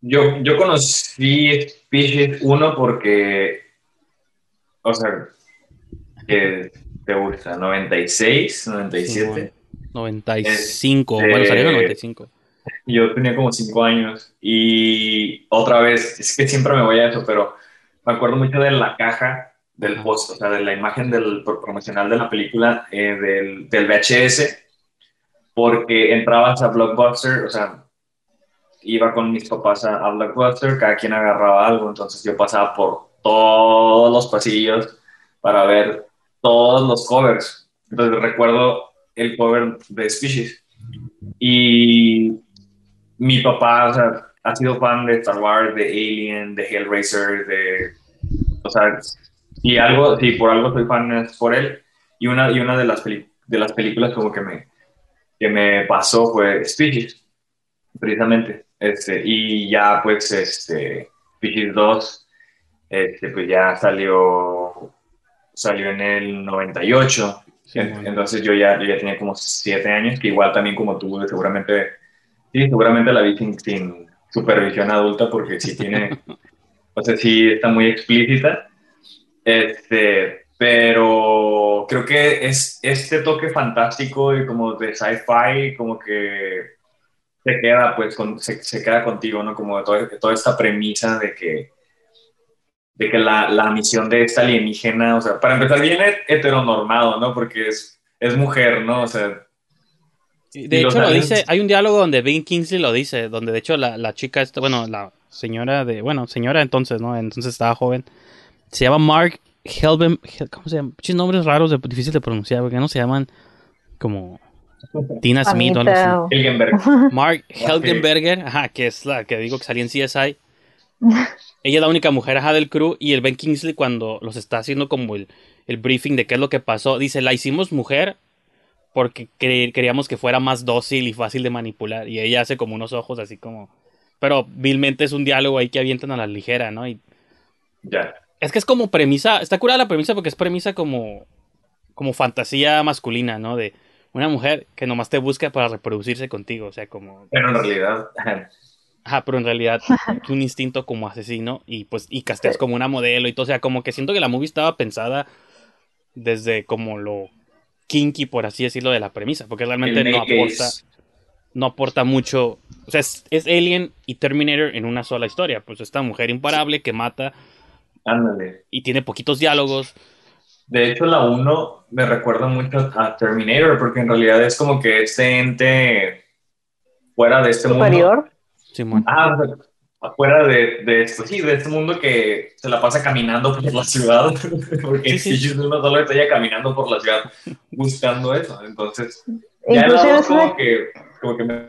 yo, yo conocí Species 1 porque, o sea, que te gusta, 96, 97. 95, bueno, salió en 95. Yo tenía como 5 años y otra vez, es que siempre me voy a eso, pero me acuerdo mucho de la caja del post, o sea, de la imagen del promocional de la película, eh, del, del VHS porque entrabas a Blockbuster, o sea, iba con mis papás a, Blockbuster, cada quien agarraba algo, entonces yo pasaba por todos los pasillos para ver todos los covers. Entonces recuerdo el cover de Species. Y mi papá o sea, ha sido fan de Star Wars, de Alien, de Hellraiser, de... O sea, si, algo, si por algo soy fan es por él. Y una, y una de, las de las películas como que me, que me pasó fue Species, precisamente. Este, y ya pues este, Species 2, este, pues ya salió, salió en el 98. Entonces yo ya, ya tenía como 7 años, que igual también como tú, seguramente, sí, seguramente la vi sin, supervisión adulta porque sí tiene, O sea, sí está muy explícita. Este, pero creo que es este toque fantástico y como de sci-fi, como que se queda, pues, con, se, queda contigo, ¿no? Como toda, toda esta premisa de que, de que la, la, misión de esta alienígena, o sea, para empezar, viene heteronormado, ¿no? Porque es, es mujer, ¿no? O sea... De hecho, lo dice, hay un diálogo donde Ben Kingsley lo dice, donde de hecho la, la chica, esta, bueno, la señora de, bueno, señora entonces, ¿no? Entonces estaba joven. Se llama Mark Helben, ¿cómo se llama? Muchos nombres raros, de, difíciles de pronunciar, porque no se llaman como Tina Smith o algo así. Mark Helgenberger, ajá, que es la que digo que salía en CSI. Ella es la única mujer ajá, del crew y el Ben Kingsley cuando los está haciendo como el, el briefing de qué es lo que pasó, dice, la hicimos mujer porque queríamos que fuera más dócil y fácil de manipular. Y ella hace como unos ojos así como... Pero vilmente es un diálogo ahí que avientan a la ligera, ¿no? Y... Ya. Es que es como premisa, está curada la premisa porque es premisa como, como fantasía masculina, ¿no? De una mujer que nomás te busca para reproducirse contigo, o sea, como... Pero en realidad... Ajá, pero en realidad es un instinto como asesino y pues y casteas como una modelo y todo, o sea, como que siento que la movie estaba pensada desde como lo kinky, por así decirlo, de la premisa, porque realmente no aporta, no aporta mucho, o sea, es, es, Alien y Terminator en una sola historia, pues esta mujer imparable que mata Ándale. Y tiene poquitos diálogos. De hecho, la 1 me recuerda mucho a Terminator, porque en realidad es como que este ente fuera de este ¿Superior? mundo. Ah, afuera de, de, esto, sí, de este mundo que se la pasa caminando por la ciudad, porque sí, sí. uno solo está ya caminando por la ciudad buscando eso. Entonces, ya es como que, como que me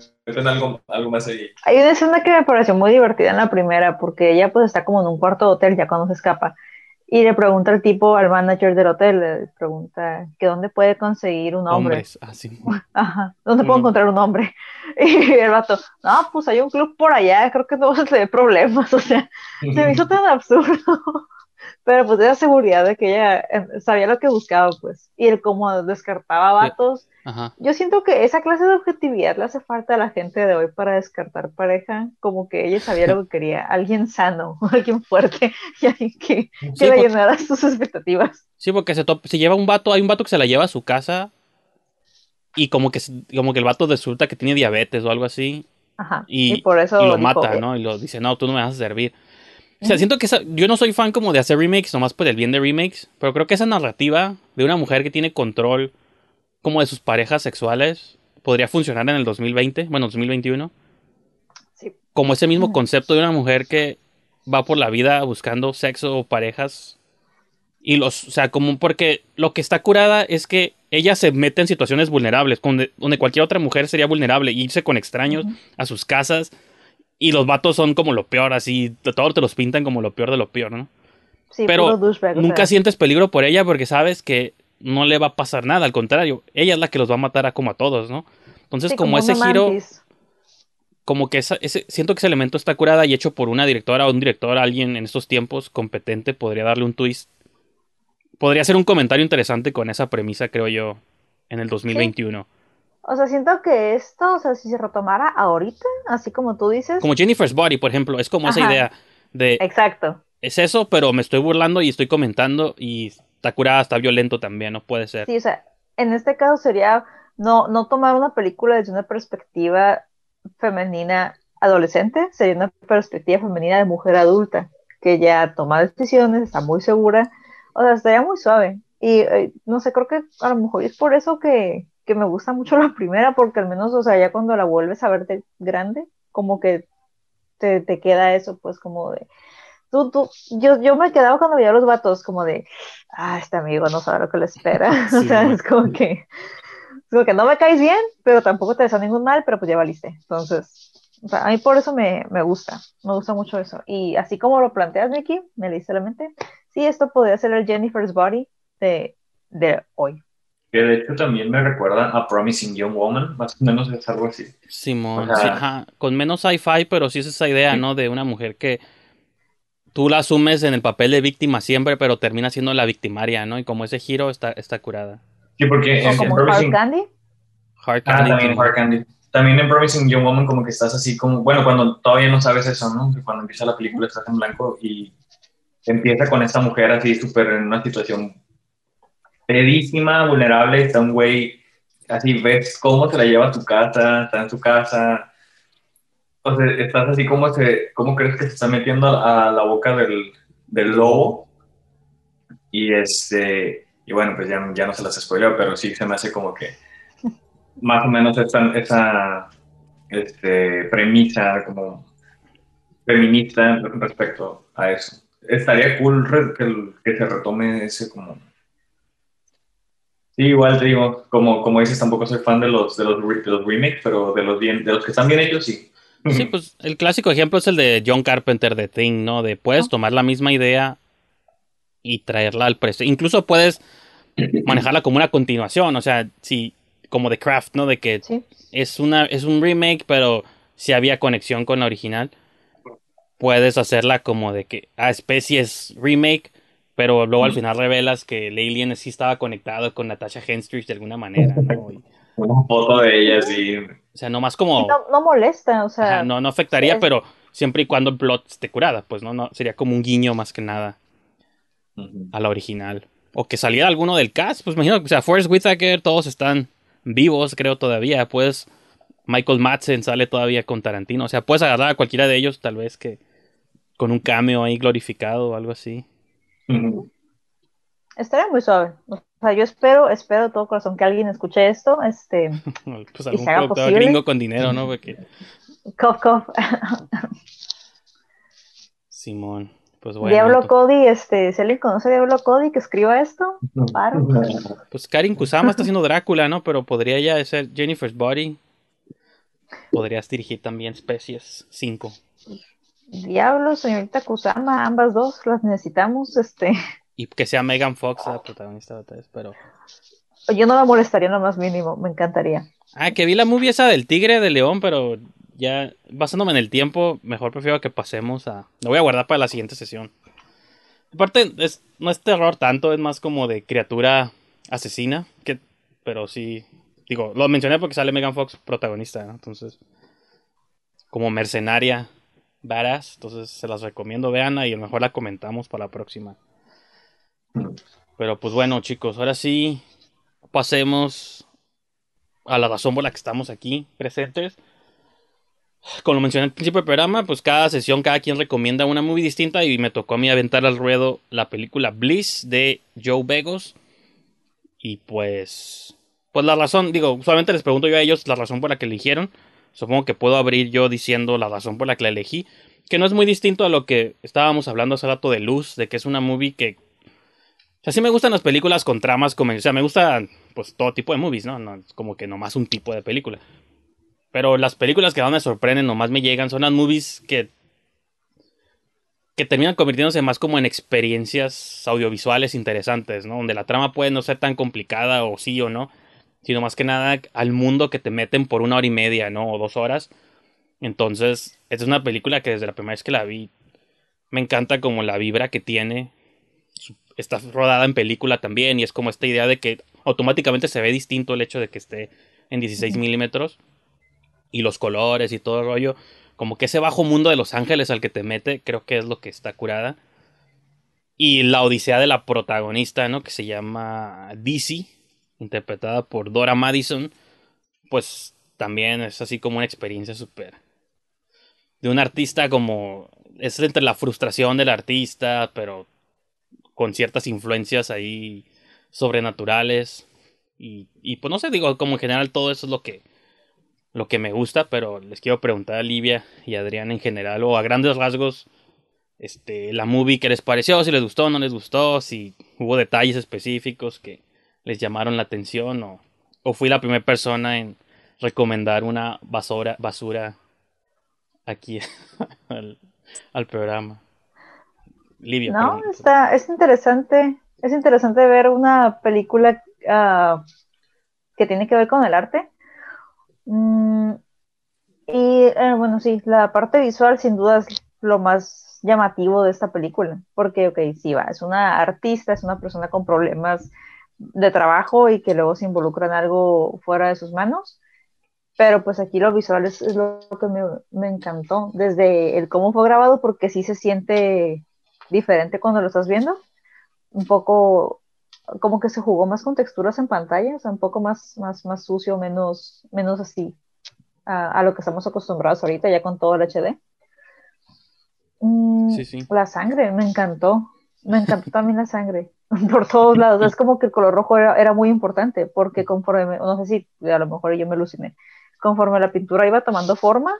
algo, algo más ahí. Hay una escena que me pareció muy divertida en la primera, porque ella pues está como en un cuarto de hotel ya cuando se escapa. Y le pregunta al tipo, al manager del hotel, le pregunta que dónde puede conseguir un hombre. Hombres, así. Ajá, ¿dónde puedo encontrar un hombre? Y el vato, no, pues hay un club por allá, creo que no a tener problemas. O sea, se me hizo tan absurdo. Pero pues esa seguridad de que ella eh, sabía lo que buscaba, pues. Y el cómo descartaba vatos. Yo siento que esa clase de objetividad le hace falta a la gente de hoy para descartar pareja, como que ella sabía lo que quería, alguien sano, alguien fuerte y alguien que, que le llenara sus expectativas. Sí, porque se, se lleva un vato, hay un vato que se la lleva a su casa y como que, como que el vato resulta que tiene diabetes o algo así. Ajá. Y, por eso lo mata, ¿no? Y lo dice, no, tú no me vas a servir. O sea, siento que yo no soy fan como de hacer remakes, nomás por el bien de remakes, pero creo que esa narrativa de una mujer que tiene control como de sus parejas sexuales podría funcionar en el 2020, bueno, 2021. Sí. Como ese mismo concepto de una mujer que va por la vida buscando sexo o parejas. Y los, o sea, como porque lo que está curada es que ella se mete en situaciones vulnerables, donde, cualquier otra mujer sería vulnerable, irse con extraños a sus casas y los vatos son como lo peor, así, todos te los pintan como lo peor de lo peor, ¿no? Sí, Pero nunca sientes peligro por ella porque sabes que no le va a pasar nada, al contrario, ella es la que los va a matar a como a todos, ¿no? Entonces, como, ese giro, como que ese, siento que ese elemento está curada y hecho por una directora o un director, alguien en estos tiempos competente, podría darle un twist. Podría ser un comentario interesante con esa premisa, creo yo, en el 2021. O sea, siento que esto, o sea, si se retomara ahorita, así como tú dices. Como Jennifer's Body, por ejemplo, es como esa idea de. Exacto. Es eso, pero me estoy burlando y estoy comentando y está curada, está violento también, no puede ser. Sí, o sea, en este caso sería no, no tomar una película desde una perspectiva femenina adolescente, sería una perspectiva femenina de mujer adulta, que ya toma decisiones, está muy segura, o sea, estaría muy suave. Y eh, no sé, creo que a lo mejor es por eso que, que me gusta mucho la primera, porque al menos, o sea, ya cuando la vuelves a ver de grande, como que te, te queda eso, pues como de... Tú, tú, yo, yo me quedaba cuando veía a los vatos como de, ah, este amigo no sabe lo que le espera. o sea, es como que, es como que no me caes bien, pero tampoco te desea ningún mal, pero pues ya valiste. Entonces, o sea, a mí por eso me, me gusta, me gusta mucho eso. Y así como lo planteas, Nicky, me leíste la mente, sí, esto podría ser el Jennifer's Body de, de hoy. Que de hecho también me recuerda a Promising Young Woman, más o menos es algo así. Simón, con menos sci-fi, pero sí es esa idea, ¿no? De una mujer que tú la asumes en el papel de víctima siempre, pero termina siendo la victimaria, ¿no? Y como ese giro está, está curada. Sí, porque como Hard Candy. Hard Candy. Ah, también Hard Candy. también en Promising Young Woman como que estás así como, bueno, cuando todavía no sabes eso, ¿no? Cuando empieza la película estás en blanco y empieza con esta mujer así súper en una situación pedísima, vulnerable, está un güey, así ves cómo se la lleva a tu casa, está en su casa, estás así como se, cómo crees que se está metiendo a la boca del, del lobo y este, y bueno, pues ya, ya no se las spoileo, pero sí se me hace como que más o menos esa, esa este, premisa como feminista respecto a eso. Estaría cool que, que se retome ese como Sí, igual digo, como, como dices, tampoco soy fan de los, de los, los remakes, pero de los, bien, de los que están bien hechos, sí. Sí, pues el clásico ejemplo es el de John Carpenter de Thing, ¿no? De puedes tomar la misma idea y traerla al presente. Incluso puedes manejarla como una continuación, o sea, si como The Craft, ¿no? De que es una es un remake, pero si había conexión con la original, puedes hacerla como de que a especies remake, pero luego al final revelas que el alien sí estaba conectado con Natasha Henstridge de alguna manera, ¿no? Una foto de ella, sí. O sea, nomás como... No, molesta, o sea... no, no afectaría, pero siempre y cuando el plot esté curada, pues no, no, sería como un guiño más que nada a la original. O que saliera alguno del cast, pues imagino, o sea, Forrest Whitaker, todos están vivos, creo, todavía. Pues Michael Madsen sale todavía con Tarantino, o sea, puedes agarrar a cualquiera de ellos, tal vez que con un cameo ahí glorificado o algo así. Estaría muy suave. O sea, yo espero, espero de todo corazón que alguien escuche esto, este, pues algún productor gringo con dinero, ¿no? Porque... Cof, cof. Simón, pues bueno. Diablo Cody, este, si alguien conoce a Diablo Cody que escriba esto, paro. Pues Karin Kusama está haciendo Drácula, ¿no? Pero podría ya ser Jennifer's Body. Podrías dirigir también Species 5. Diablo, señorita Kusama, ambas dos las necesitamos, este. Y que sea Megan Fox la protagonista de vez, pero. Yo no me molestaría lo más mínimo, me encantaría. Ah, que vi la movie esa del tigre de león, pero ya basándome en el tiempo, mejor prefiero que pasemos a. Lo voy a guardar para la siguiente sesión. Aparte, es, no es terror tanto, es más como de criatura asesina, que, pero sí, digo, lo mencioné porque sale Megan Fox protagonista, entonces, como mercenaria badass. Entonces se las recomiendo, vean y a lo mejor la comentamos para la próxima. Pero pues bueno, chicos, ahora sí pasemos a la razón por la que estamos aquí presentes. Como lo mencioné al principio del programa, pues cada sesión, cada quien recomienda una movie distinta y me tocó a mí aventar al ruedo la película Bliss de Joe Begos. Y pues, pues la razón, digo, solamente les pregunto yo a ellos la razón por la que eligieron. Supongo que puedo abrir yo diciendo la razón por la que la elegí. Que no es muy distinto a lo que estábamos hablando hace rato de Luz, de que es una movie que. Sea, sí me gustan las películas con tramas como. O sea, me gusta pues todo tipo de movies, ¿no? No es como que nomás un tipo de película. Pero las películas que más me sorprenden, nomás me llegan, son las movies que. que terminan convirtiéndose más como en experiencias audiovisuales interesantes, ¿no? Donde la trama puede no ser tan complicada o sí o no sino más que nada al mundo que te meten por una hora y media, ¿no? O dos horas. Entonces, esta es una película que desde la primera vez que la vi, me encanta como la vibra que tiene. Está rodada en película también y es como esta idea de que automáticamente se ve distinto el hecho de que esté en 16 milímetros y los colores y todo el rollo. Como que ese bajo mundo de Los Ángeles al que te mete, creo que es lo que está curada. Y la odisea de la protagonista, ¿no? Que se llama Dizzy interpretada por Dora Madison, pues también es así como una experiencia súper... De un artista como... Es entre la frustración del artista, pero con ciertas influencias ahí sobrenaturales. Y, pues no sé, digo, como en general todo eso es lo que, lo que me gusta, pero les quiero preguntar a Livia y a Adrián en general, o a grandes rasgos, este, la movie, ¿qué les pareció? Si les gustó o no les gustó, si hubo detalles específicos que, les llamaron la atención o, o fui la primera persona en recomendar una basura, basura aquí al, programa. No, está, es interesante, es interesante ver una película ah, que tiene que ver con el arte. Mm, y eh, bueno, sí, la parte visual sin duda es lo más llamativo de esta película, porque, ok, sí, va, es una artista, es una persona con problemas de trabajo y que luego se involucra en algo fuera de sus manos. pero pues aquí lo visual es, lo que me, me, encantó, desde el cómo fue grabado, porque sí se siente diferente cuando lo estás viendo, un poco como que se jugó más con texturas en pantalla, o sea, un poco más, más, más sucio, menos, menos así a, a lo que estamos acostumbrados ahorita ya con todo el HD. Mm, sí, sí. La sangre, me encantó, me encantó también la sangre por todos lados. Es como que el color rojo era, era, muy importante porque conforme, no sé si a lo mejor yo me aluciné, conforme la pintura iba tomando forma,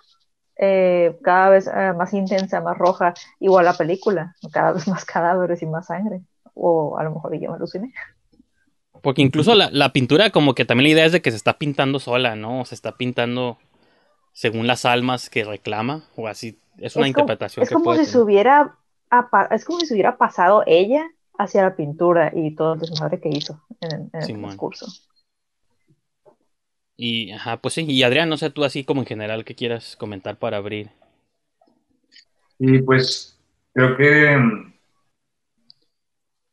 eh, cada vez eh, más intensa, más roja, igual la película, cada vez más cadáveres y más sangre o a lo mejor yo me aluciné. Porque incluso la, la, pintura, como que también la idea es de que se está pintando sola, ¿no? Se está pintando según las almas que reclama, o así. Es una interpretación es como si se hubiera es como si se hubiera pasado ella hacia la pintura y todo el desmadre que hizo en, el discurso. Y, ajá, pues sí, y Adrián, no sé tú así como en general, ¿qué quieras comentar para abrir? Y pues creo que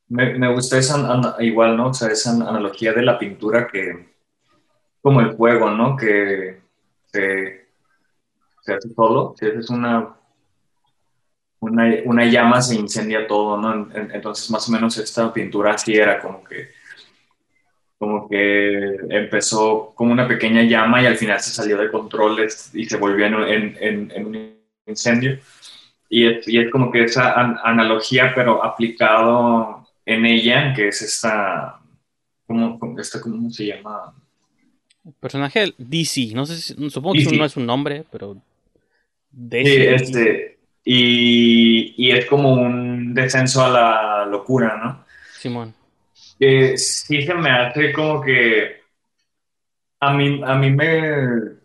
me, gusta esa, igual, ¿no? O sea, esa analogía de la pintura que, como el fuego, ¿no? Que se, hace solo, si haces una, una, llama se incendia todo, ¿no? Entonces, más o menos esta pintura así era como que, como que empezó como una pequeña llama y al final se salió de control y se volvió en, en un incendio. Y es, y es, como que esa analogía, pero aplicado en ella, que es esta, ¿cómo, esta, ¿cómo se llama? El personaje DC, no sé si, supongo que no es un nombre, pero... Sí, este, y, y, es como un descenso a la locura, ¿no? Simón. Sí se me hace como que a mí, a mí me...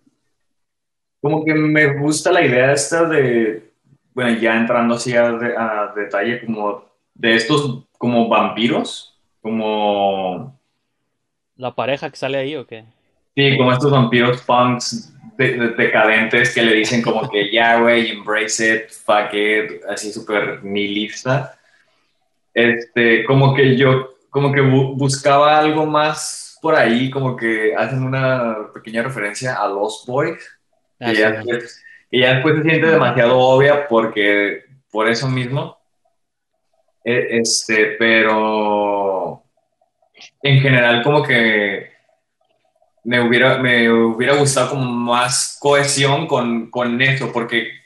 Como que me gusta la idea esta de, bueno, ya entrando así a, a detalle, como de estos como vampiros, como... ¿La pareja que sale ahí o qué? Sí, como estos vampiros punks decadentes que le dicen como que ya, güey, embrace it, fuck it, así súper nihilista. Este, como que yo, como que buscaba algo más por ahí, como que hacen una pequeña referencia a Lost Boys, ah, ya, después, y ya después se siente demasiado obvia porque, por eso mismo, e, este, pero en general como que me hubiera, me hubiera gustado como más cohesión con, con eso, porque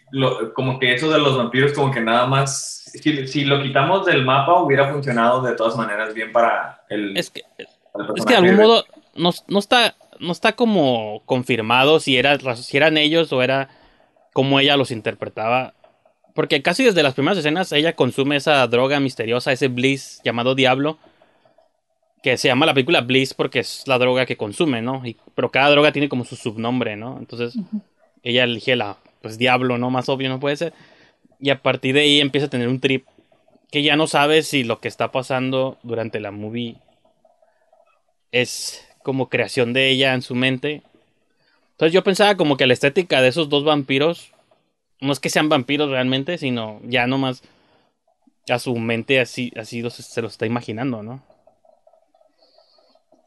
como que eso de los vampiros como que nada más, si, lo quitamos del mapa hubiera funcionado de todas maneras bien para el... Es que, es que de algún modo no, no, está, no está como confirmado si, era, si eran ellos o era como ella los interpretaba porque casi desde las primeras escenas ella consume esa droga misteriosa, ese bliss llamado Diablo. Que se llama la película Bliss porque es la droga que consume, ¿no? Y, pero cada droga tiene como su subnombre, ¿no? Entonces ella elige la, pues Diablo, ¿no? Más obvio no puede ser. Y a partir de ahí empieza a tener un trip que ya no sabe si lo que está pasando durante la movie es como creación de ella en su mente. Entonces yo pensaba como que la estética de esos dos vampiros no es que sean vampiros realmente, sino ya nomás a su mente así, así se lo está imaginando, ¿no?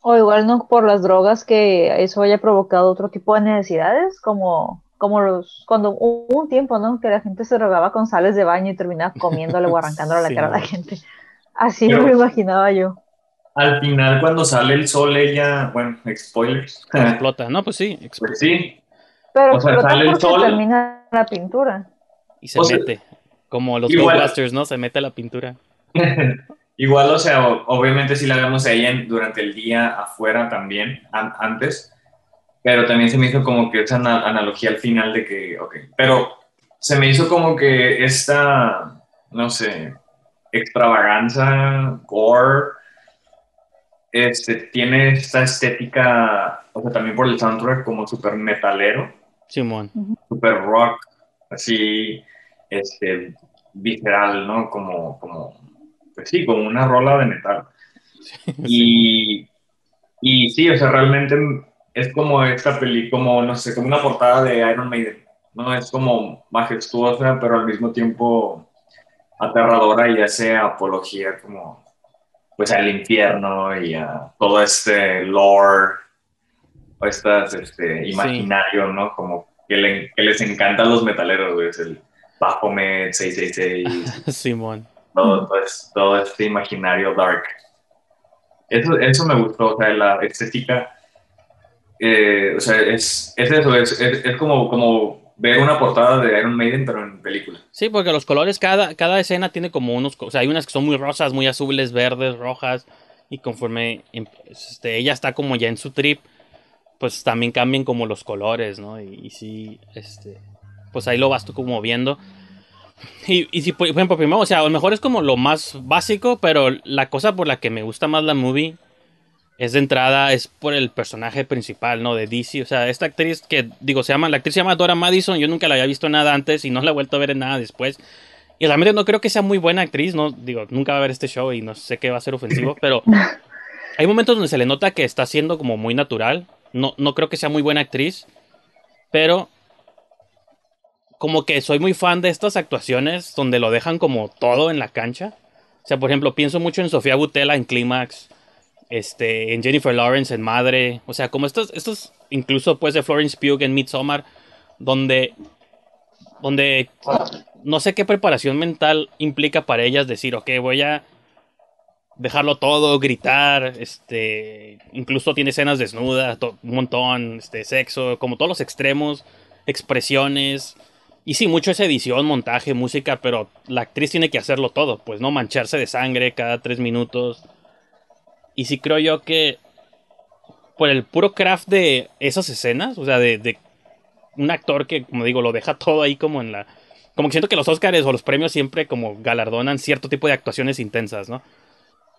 O igual no por las drogas que eso haya provocado otro tipo de necesidades, como, como los, cuando hubo un tiempo, ¿no? Que la gente se drogaba con sales de baño y terminaba comiéndole o arrancándole la cara a la gente. Así me lo imaginaba yo. Al final, cuando sale el sol, ella, bueno, spoilers. Explota, no, pues sí, explota. Pues sí, pero o sea, sale el sol. termina la pintura. Y se mete. como los Ghostbusters, ¿no? Se mete la pintura. igual, o sea, obviamente sí la vemos a ella durante el día afuera también, antes. Pero también se me hizo como que esa analogía al final de que, ok. Pero se me hizo como que esta, no sé, extravaganza, gore, este, tiene esta estética, o sea, también por el soundtrack como súper metalero Simón. Super rock, así, este, visceral, ¿no? Como, como, pues sí, como una rola de metal. y, y sí, o sea, realmente es como esta peli, como, no sé, como una portada de Iron Maiden, ¿no? Es como majestuosa, pero al mismo tiempo aterradora y hace apología como, pues al infierno y a todo este lore o estas, este, imaginario, ¿no? Como que, les encantan los metaleros, güey, es el Baphomet 666. Simón. Todo, todo, este imaginario dark. Eso, eso me gustó, o sea, la estética, eh, o sea, es, es eso, es, es, como, como ver una portada de Iron Maiden, pero en película. Sí, porque los colores, cada, cada escena tiene como unos, o sea, hay unas que son muy rosas, muy azules, verdes, rojas, y conforme em, este, ella está como ya en su trip, pues también cambian como los colores, ¿no? Y, sí, este, pues ahí lo vas tú como viendo. Y, y si, por ejemplo, primero, o sea, a lo mejor es como lo más básico, pero la cosa por la que me gusta más la movie es de entrada, es por el personaje principal, ¿no? De DC. O sea, esta actriz que, digo, se llama, la actriz se llama Dora Madison, yo nunca la había visto nada antes y no la he vuelto a ver en nada después. Y realmente no creo que sea muy buena actriz, no, digo, nunca va a ver este show y no sé qué va a ser ofensivo, pero hay momentos donde se le nota que está siendo como muy natural. No, no creo que sea muy buena actriz, pero como que soy muy fan de estas actuaciones donde lo dejan como todo en la cancha. O sea, por ejemplo, pienso mucho en Sofía Butela en Clímax, este, en Jennifer Lawrence en Madre, o sea, como estos, estos incluso pues de Florence Pugh en Midsommar, donde, donde no sé qué preparación mental implica para ellas decir, ok, voy a dejarlo todo, gritar, este, incluso tiene escenas desnudas, un montón, este, sexo, como todos los extremos, expresiones, y sí, mucho es edición, montaje, música, pero la actriz tiene que hacerlo todo, pues no mancharse de sangre cada tres minutos. Y sí creo yo que por el puro craft de esas escenas, o sea, de, un actor que, como digo, lo deja todo ahí como en la... Como que siento que los Oscars o los premios siempre como galardonan cierto tipo de actuaciones intensas, ¿no?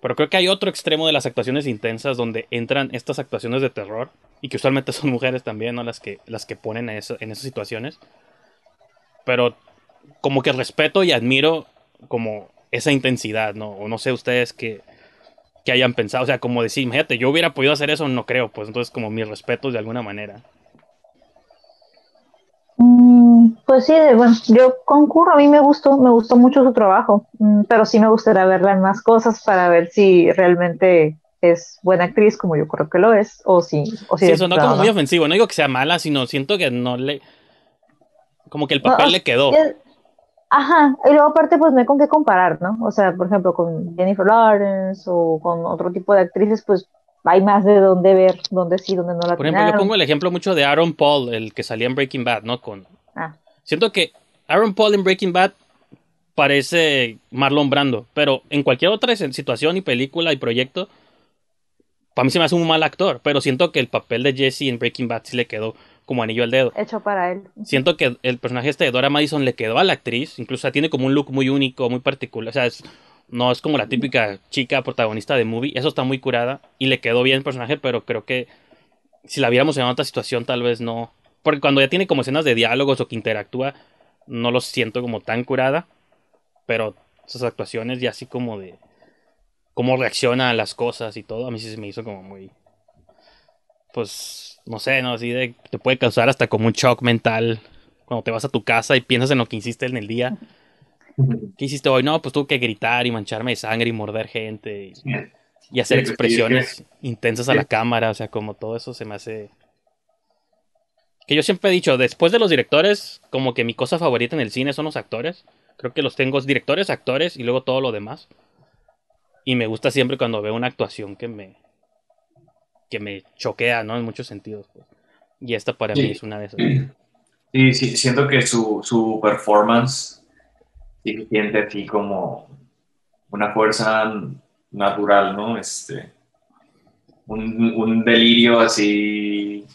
Pero creo que hay otro extremo de las actuaciones intensas donde entran estas actuaciones de terror y que usualmente son mujeres también, ¿no? Las que, las que ponen eso, en esas situaciones. Pero como que respeto y admiro como esa intensidad, ¿no? O no sé ustedes que, que hayan pensado, o sea, como decir, imagínate, yo hubiera podido hacer eso, no creo, pues entonces como mis respetos de alguna manera. Mm, pues sí, bueno, yo concurro, a mí me gustó, me gustó mucho su trabajo, mm, pero sí me gustaría verla en más cosas para ver si realmente es buena actriz, como yo creo que lo es, o si... O si sí, sonó como muy ofensivo, no digo que sea mala, sino siento que no le... Como que el papel le quedó. Ajá, y luego aparte pues no hay con qué comparar, ¿no? O sea, por ejemplo, con Jennifer Lawrence o con otro tipo de actrices, pues hay más de dónde ver, dónde sí, dónde no la Por ejemplo, yo pongo el ejemplo mucho de Aaron Paul, el que salía en Breaking Bad, ¿no? Con... Ah. Siento que Aaron Paul en Breaking Bad parece Marlon Brando, pero en cualquier otra situación y película y proyecto, para mí se me hace un mal actor, pero siento que el papel de Jesse en Breaking Bad sí le quedó como anillo al dedo. Hecho para él. Siento que el personaje este de Dora Madison le quedó a la actriz, incluso tiene como un look muy único, muy particular, o sea, es no es como la típica chica protagonista de movie. Eso está muy curada y le quedó bien el personaje, pero creo que si la viéramos en otra situación, tal vez no. Porque cuando ya tiene como escenas de diálogos o que interactúa, no lo siento como tan curada. Pero sus actuaciones ya así como de cómo reacciona a las cosas y todo, a mí sí se me hizo como muy. Pues, no sé, ¿no? Así de. Te puede causar hasta como un shock mental cuando te vas a tu casa y piensas en lo que hiciste en el día. ¿Qué hiciste hoy? No, pues tuve que gritar y mancharme de sangre y morder gente y, hacer expresiones intensas a la cámara, o sea, como todo eso se me hace... Que yo siempre he dicho, después de los directores, como que mi cosa favorita en el cine son los actores. Creo que los tengo directores, actores y luego todo lo demás. Y me gusta siempre cuando veo una actuación que me que me choquea, ¿no? En muchos sentidos. Pues. Y esta para mí es una de esas. Sí, sí, siento que su, su performance sí siente así como una fuerza natural, ¿no? Este, un, delirio así.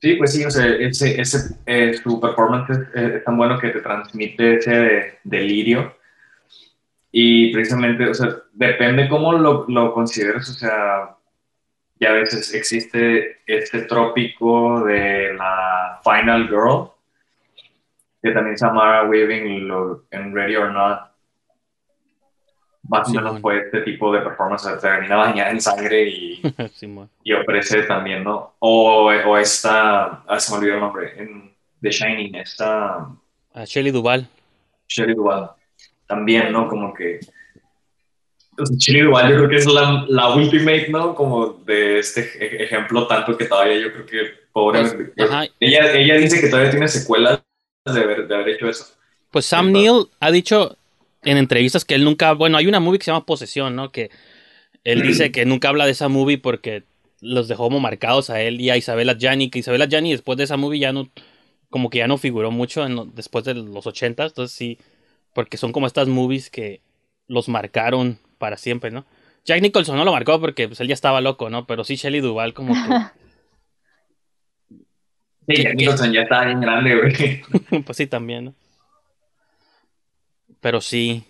Sí, pues sí, o sea, ese, ese, eh, su performance es, tan bueno que te transmite ese delirio. Y precisamente, o sea, depende cómo lo, lo consideres, o sea, ya a veces existe este trópico de la Final Girl, que también Samara Weaving en Ready or Not más o menos fue este tipo de performance, termina bañada en sangre y, y ofrece también, ¿no? O, o esta, ah, se me olvidó el nombre, en The Shining, esta... A Shelley Duvall. Shelley Duvall. También, ¿no? Como que Chile igual yo creo que es la, la ultimate, ¿no? Como de este ejemplo, tanto que todavía yo creo que pobre. Pues, ella, ella dice que todavía tiene secuelas de haber, de haber hecho eso. Pues Sam Neill ha dicho en entrevistas que él nunca. Bueno, hay una movie que se llama Posesión, ¿no? Que él dice que nunca habla de esa movie porque los dejó como marcados a él y a Isabella Gianni. Que Isabella Gianni después de esa movie ya no. Como que ya no figuró mucho después de los 80. Entonces sí. Porque son como estas movies que los marcaron para siempre, ¿no? Jack Nicholson no lo marcó porque pues, él ya estaba loco, ¿no? Pero sí Shelley Duval como que... sí, Jack Nicholson ya estaba bien grande, güey. pues sí, también, ¿no? Pero sí.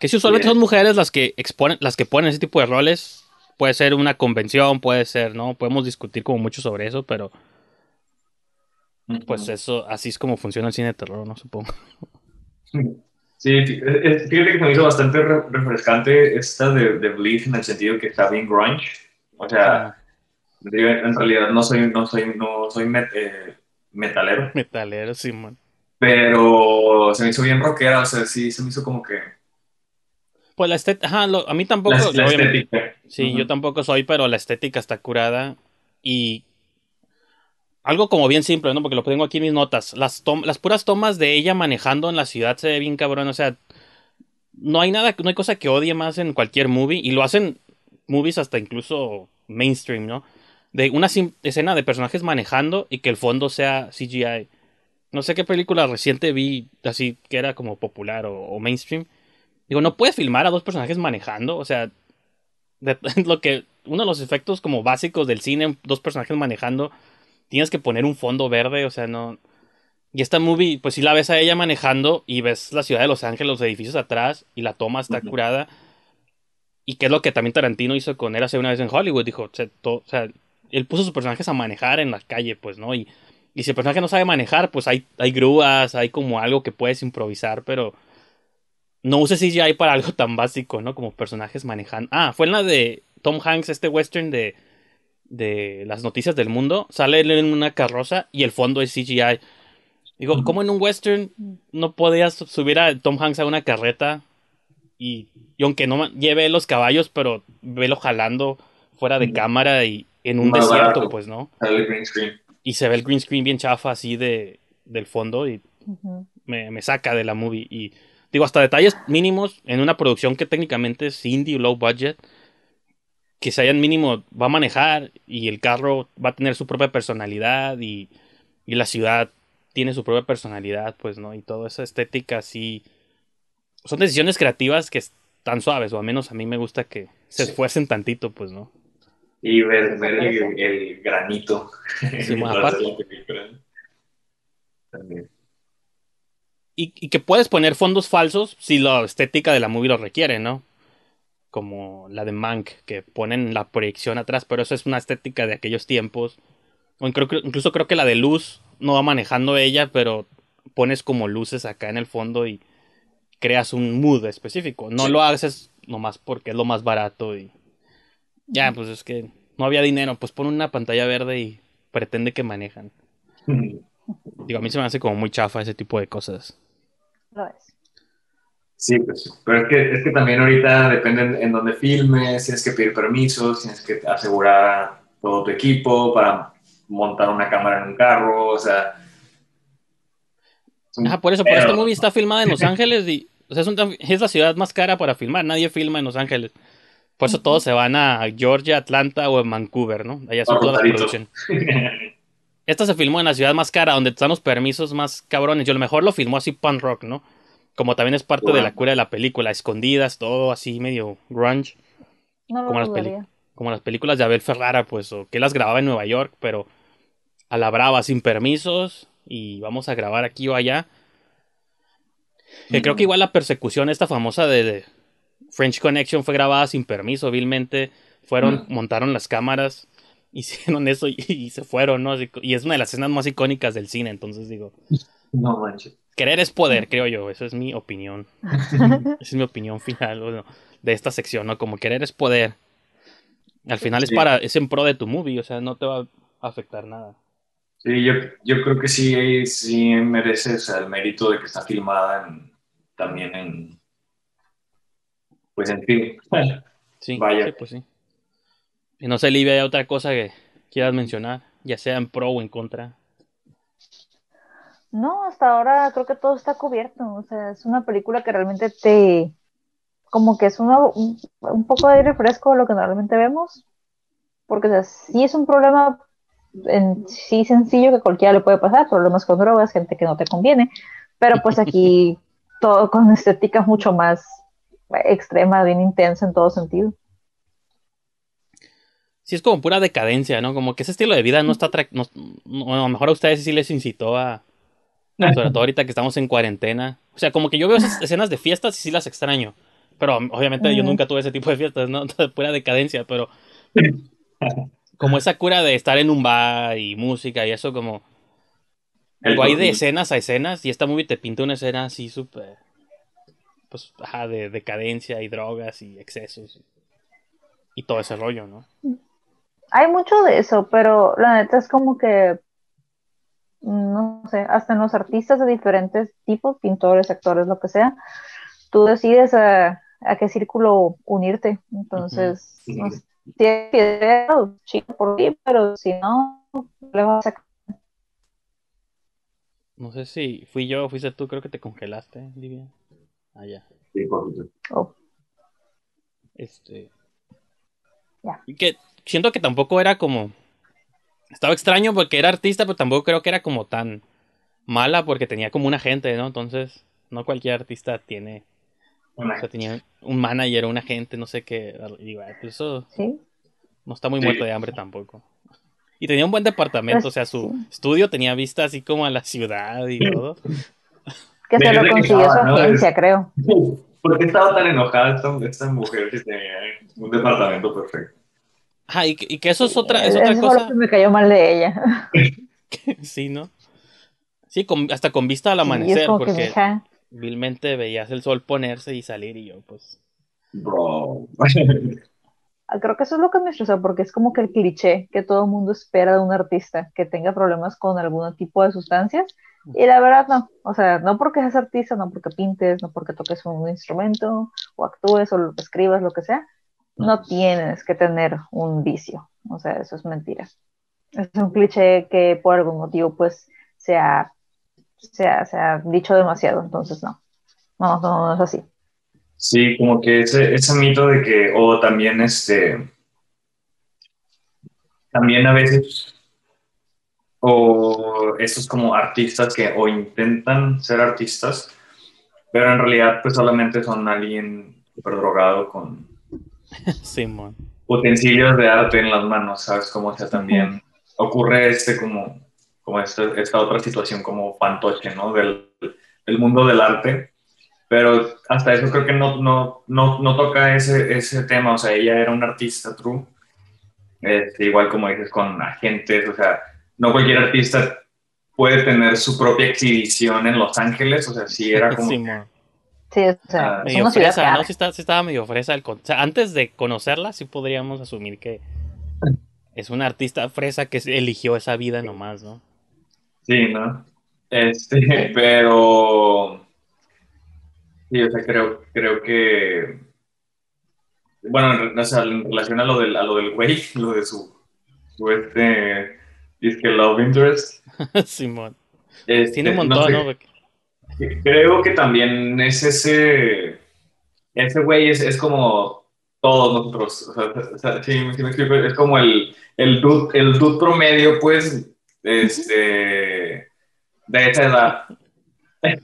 Que si usualmente son mujeres las que exponen, las que ponen ese tipo de roles. Puede ser una convención, puede ser, ¿no? Podemos discutir como mucho sobre eso, pero. Pues eso, así es como funciona el cine de terror, ¿no? Supongo. Sí, fíjate que me hizo bastante refrescante esta de, de Bleach en el sentido que está bien grunge. O sea, en realidad no soy, no soy, no soy eh, metalero. Metalero, sí, man. Pero se me hizo bien rockera, o sea, sí, se me hizo como que... Pues la estética, ajá, a mí tampoco... La, estética. Sí, yo tampoco soy, pero la estética está curada y algo como bien simple, ¿no? Porque lo tengo aquí en mis notas. Las, las puras tomas de ella manejando en la ciudad se ve bien cabrón. O sea, no hay nada, no hay cosa que odie más en cualquier movie. Y lo hacen movies hasta incluso mainstream, ¿no? De una escena de personajes manejando y que el fondo sea CGI. No sé qué película reciente vi así que era como popular o, mainstream. Digo, no puedes filmar a dos personajes manejando. O sea, lo que. Uno de los efectos como básicos del cine, dos personajes manejando tienes que poner un fondo verde, o sea, no. Y esta movie, pues si la ves a ella manejando y ves la ciudad de Los Ángeles, los edificios atrás y la toma está curada. Y que es lo que también Tarantino hizo con él hace una vez en Hollywood. Dijo, o sea, él puso a sus personajes a manejar en la calle, pues, ¿no? Y, y si el personaje no sabe manejar, pues hay, hay grúas, hay como algo que puedes improvisar, pero no uses CGI para algo tan básico, ¿no? Como personajes manejando. Ah, fue en la de Tom Hanks, este western de de las noticias del mundo, sale él en una carroza y el fondo es CGI. Digo, ¿cómo en un western no podías subir a Tom Hanks a una carreta y, aunque no lleve los caballos, pero velo jalando fuera de cámara y en un desierto, pues, ¿no? Y se ve el green screen bien chafa así de, del fondo y me, me, saca de la movie. Y digo, hasta detalles mínimos en una producción que técnicamente es indie, low budget que se hayan mínimo va a manejar y el carro va a tener su propia personalidad y, y la ciudad tiene su propia personalidad, pues, ¿no? Y toda esa estética así. Son decisiones creativas que están suaves, o al menos a mí me gusta que se esfuercen tantito, pues, ¿no? Y ver, ver el, granito. Sí, Y, y, que puedes poner fondos falsos si la estética de la movie lo requiere, ¿no? Como la de Mank, que ponen la proyección atrás, pero eso es una estética de aquellos tiempos. O incluso creo que la de luz no va manejando ella, pero pones como luces acá en el fondo y creas un mood específico. No lo haces nomás porque es lo más barato y ya, pues es que no había dinero, pues pon una pantalla verde y pretende que manejan. Digo, a mí se me hace como muy chafa ese tipo de cosas. Lo es. Sí, pues, pero es que, es que también ahorita depende en, dónde filmes, tienes que pedir permisos, tienes que asegurar todo tu equipo para montar una cámara en un carro, o sea... Ah, por eso, por esta movie está filmada en Los Ángeles y, o sea, es, la ciudad más cara para filmar, nadie filma en Los Ángeles. Por eso todos se van a Georgia, Atlanta o en Vancouver, ¿no? Allá son todas las producciones. Esta se filmó en la ciudad más cara, donde están los permisos más cabrones. Yo a lo mejor lo filmó así Punk Rock, ¿no? Como también es parte de la cura de la película, escondidas, todo así medio grunge. como, las como las películas de Abel Ferrara, pues, o que las grababa en Nueva York, pero a la brava, sin permisos, y vamos a grabar aquí o allá. Que creo que igual la persecución, esta famosa de, French Connection, fue grabada sin permiso, vilmente. Fueron, montaron las cámaras, hicieron eso y, se fueron, ¿no? Y es una de las escenas más icónicas del cine, entonces digo. No manches. Querer es poder, creo yo. Esa es mi opinión. Esa es mi opinión final de esta sección, ¿no? Como querer es poder. Al final es para, es en pro de tu movie, o sea, no te va a afectar nada. Sí, yo, yo creo que sí, sí merece el mérito de que está filmada también en, pues en fin. Sí, Vaya. pues sí. Y no sé, Livia, ¿hay otra cosa que quieras mencionar? Ya sea en pro o en contra. No, hasta ahora creo que todo está cubierto. O sea, es una película que realmente te. Como que es un, un, poco de aire fresco lo que normalmente vemos. Porque, o sea, sí es un problema en sí sencillo que cualquiera le puede pasar. Problemas con drogas, gente que no te conviene. Pero pues aquí todo con estética mucho más extrema, bien intensa en todo sentido. Sí, es como pura decadencia, ¿no? Como que ese estilo de vida no está... No, a lo mejor a ustedes sí les incitó a, sobre todo ahorita que estamos en cuarentena. O sea, como que yo veo esas escenas de fiestas y sí las extraño. Pero obviamente yo nunca tuve ese tipo de fiestas, ¿no? Pura decadencia, pero. Como esa cura de estar en un bar y música y eso, como. Algo hay de escenas a escenas y esta movie te pinta una escena así súper. Pues, ajá, de decadencia y drogas y excesos. Y todo ese rollo, ¿no? Hay mucho de eso, pero la neta es como que no sé, hasta en los artistas de diferentes tipos, pintores, actores, lo que sea, tú decides a, qué círculo unirte. Entonces, no sé, si es chico por ti, pero si no, le vas a no sé si fui yo o fuiste tú, creo que te congelaste, Livia. Allá. Ah, sí, oh. Este. Ya. Y que siento que tampoco era como estaba extraño porque era artista, pero tampoco creo que era como tan mala porque tenía como un agente, ¿no? Entonces, no cualquier artista tiene. O sea, tenía un manager o un agente, no sé qué. Digo, pues eso no está muy muerto de hambre tampoco. Y tenía un buen departamento, o sea, su estudio tenía vista así como a la ciudad y todo. Que se lo consiguió su agencia, creo. ¿Por qué estaba tan enojada esta, esta mujer que tenía un departamento perfecto? Ajá, y, que eso es otra, es otra cosa. me cayó mal de ella. sí, ¿no? Sí, hasta con vista al amanecer, porque vilmente veías el sol ponerse y salir y yo, pues. Bro. Ah, creo que eso es lo que me estresó, porque es como que el cliché que todo el mundo espera de un artista, que tenga problemas con algún tipo de sustancias. Y la verdad no, o sea, no porque seas artista, no porque pintes, no porque toques un instrumento, o actúes, o escribas, lo que sea, no tienes que tener un vicio. O sea, eso es mentira. Es un cliché que por algún motivo pues se ha, se ha, dicho demasiado, entonces no. No, no, es así. Sí, como que ese, ese mito de que, o también este, también a veces, o estos como artistas que o intentan ser artistas, pero en realidad pues solamente son alguien super drogado con Simón. utensilios de arte en las manos, ¿sabes? Como sea también ocurre este como, como este, esta otra situación como fantoche, ¿no? Del, del, mundo del arte. Pero hasta eso creo que no, no, no, no toca ese, ese tema, o sea, ella era una artista true, este, igual como dices, con agentes, o sea, no cualquier artista puede tener su propia exhibición en Los Ángeles, o sea, sí era como... Sí, o sea, ah, medio fresa, ¿no? Sí, estaba medio fresa. El, o sea, antes de conocerla, sí podríamos asumir que es una artista fresa que eligió esa vida nomás, ¿no? Sí, ¿no? Este, pero. Sí, o sea, creo, creo que. Bueno, o sea, en relación a lo del, a lo del güey, lo de su, su este. Disque Love Interest. Simón. Este, Tiene un montón, ¿no? Creo que también es ese, ese güey es, es como todos nosotros, o sea, sí, me explico, es como el, el, dude, el dude promedio, pues, este, de esa edad.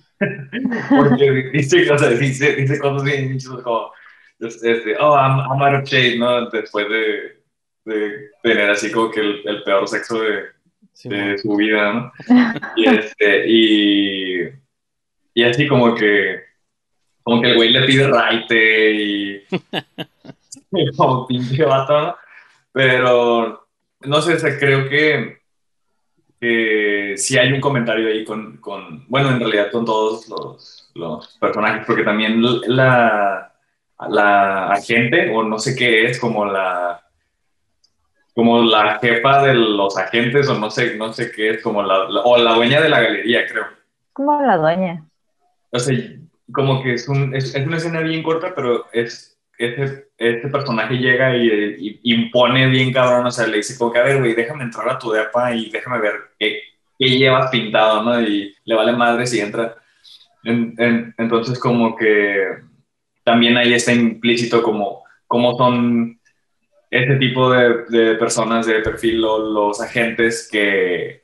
Porque dice, o sea, dice, dice cosas bien como, este, oh, I'm, I'm, out of shape, ¿no? Después de, de tener así como que el, el peor sexo de, de su vida, ¿no? Y, este, y y así como que, como que el güey le pide raite y, como pinche vato, Pero, no sé, creo que, que sí hay un comentario ahí con, con, bueno, en realidad con todos los, los personajes, porque también la, la agente, o no sé qué es, como la como la jefa de los agentes o no sé, no sé qué es, como la, o la dueña de la galería, creo. Como la dueña o sea, como que es, un, es, una escena bien corta, pero es ese, este personaje llega y, impone bien cabrón, o sea, le dice como que, a ver, güey, déjame entrar a tu depa y déjame ver qué, qué llevas pintado, ¿no? Y le vale madre si entra. entonces, como que también ahí está implícito como cómo son ese tipo de, de personas de perfil los agentes que,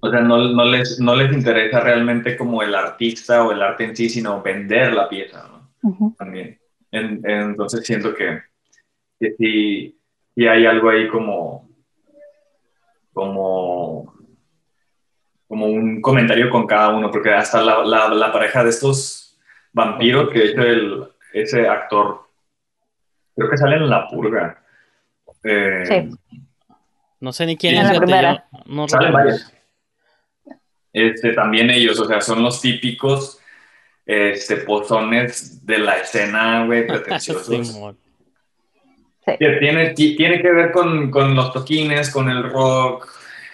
o sea, no, no, les, no les interesa realmente como el artista o el arte en sí, sino vender la pieza, ¿no? También entonces siento que, que sí, hay algo ahí como, como, como un comentario con cada uno, porque hasta la, la, pareja de estos vampiros, que de hecho el, ese actor, creo que sale en La Purga. Eh, sí. No sé ni quién es. No Salen varios. Este, también ellos, o sea, son los típicos este, pozones de la escena, güey, pretenciosos. Que tiene, tiene que ver con, con, los toquines, con el rock,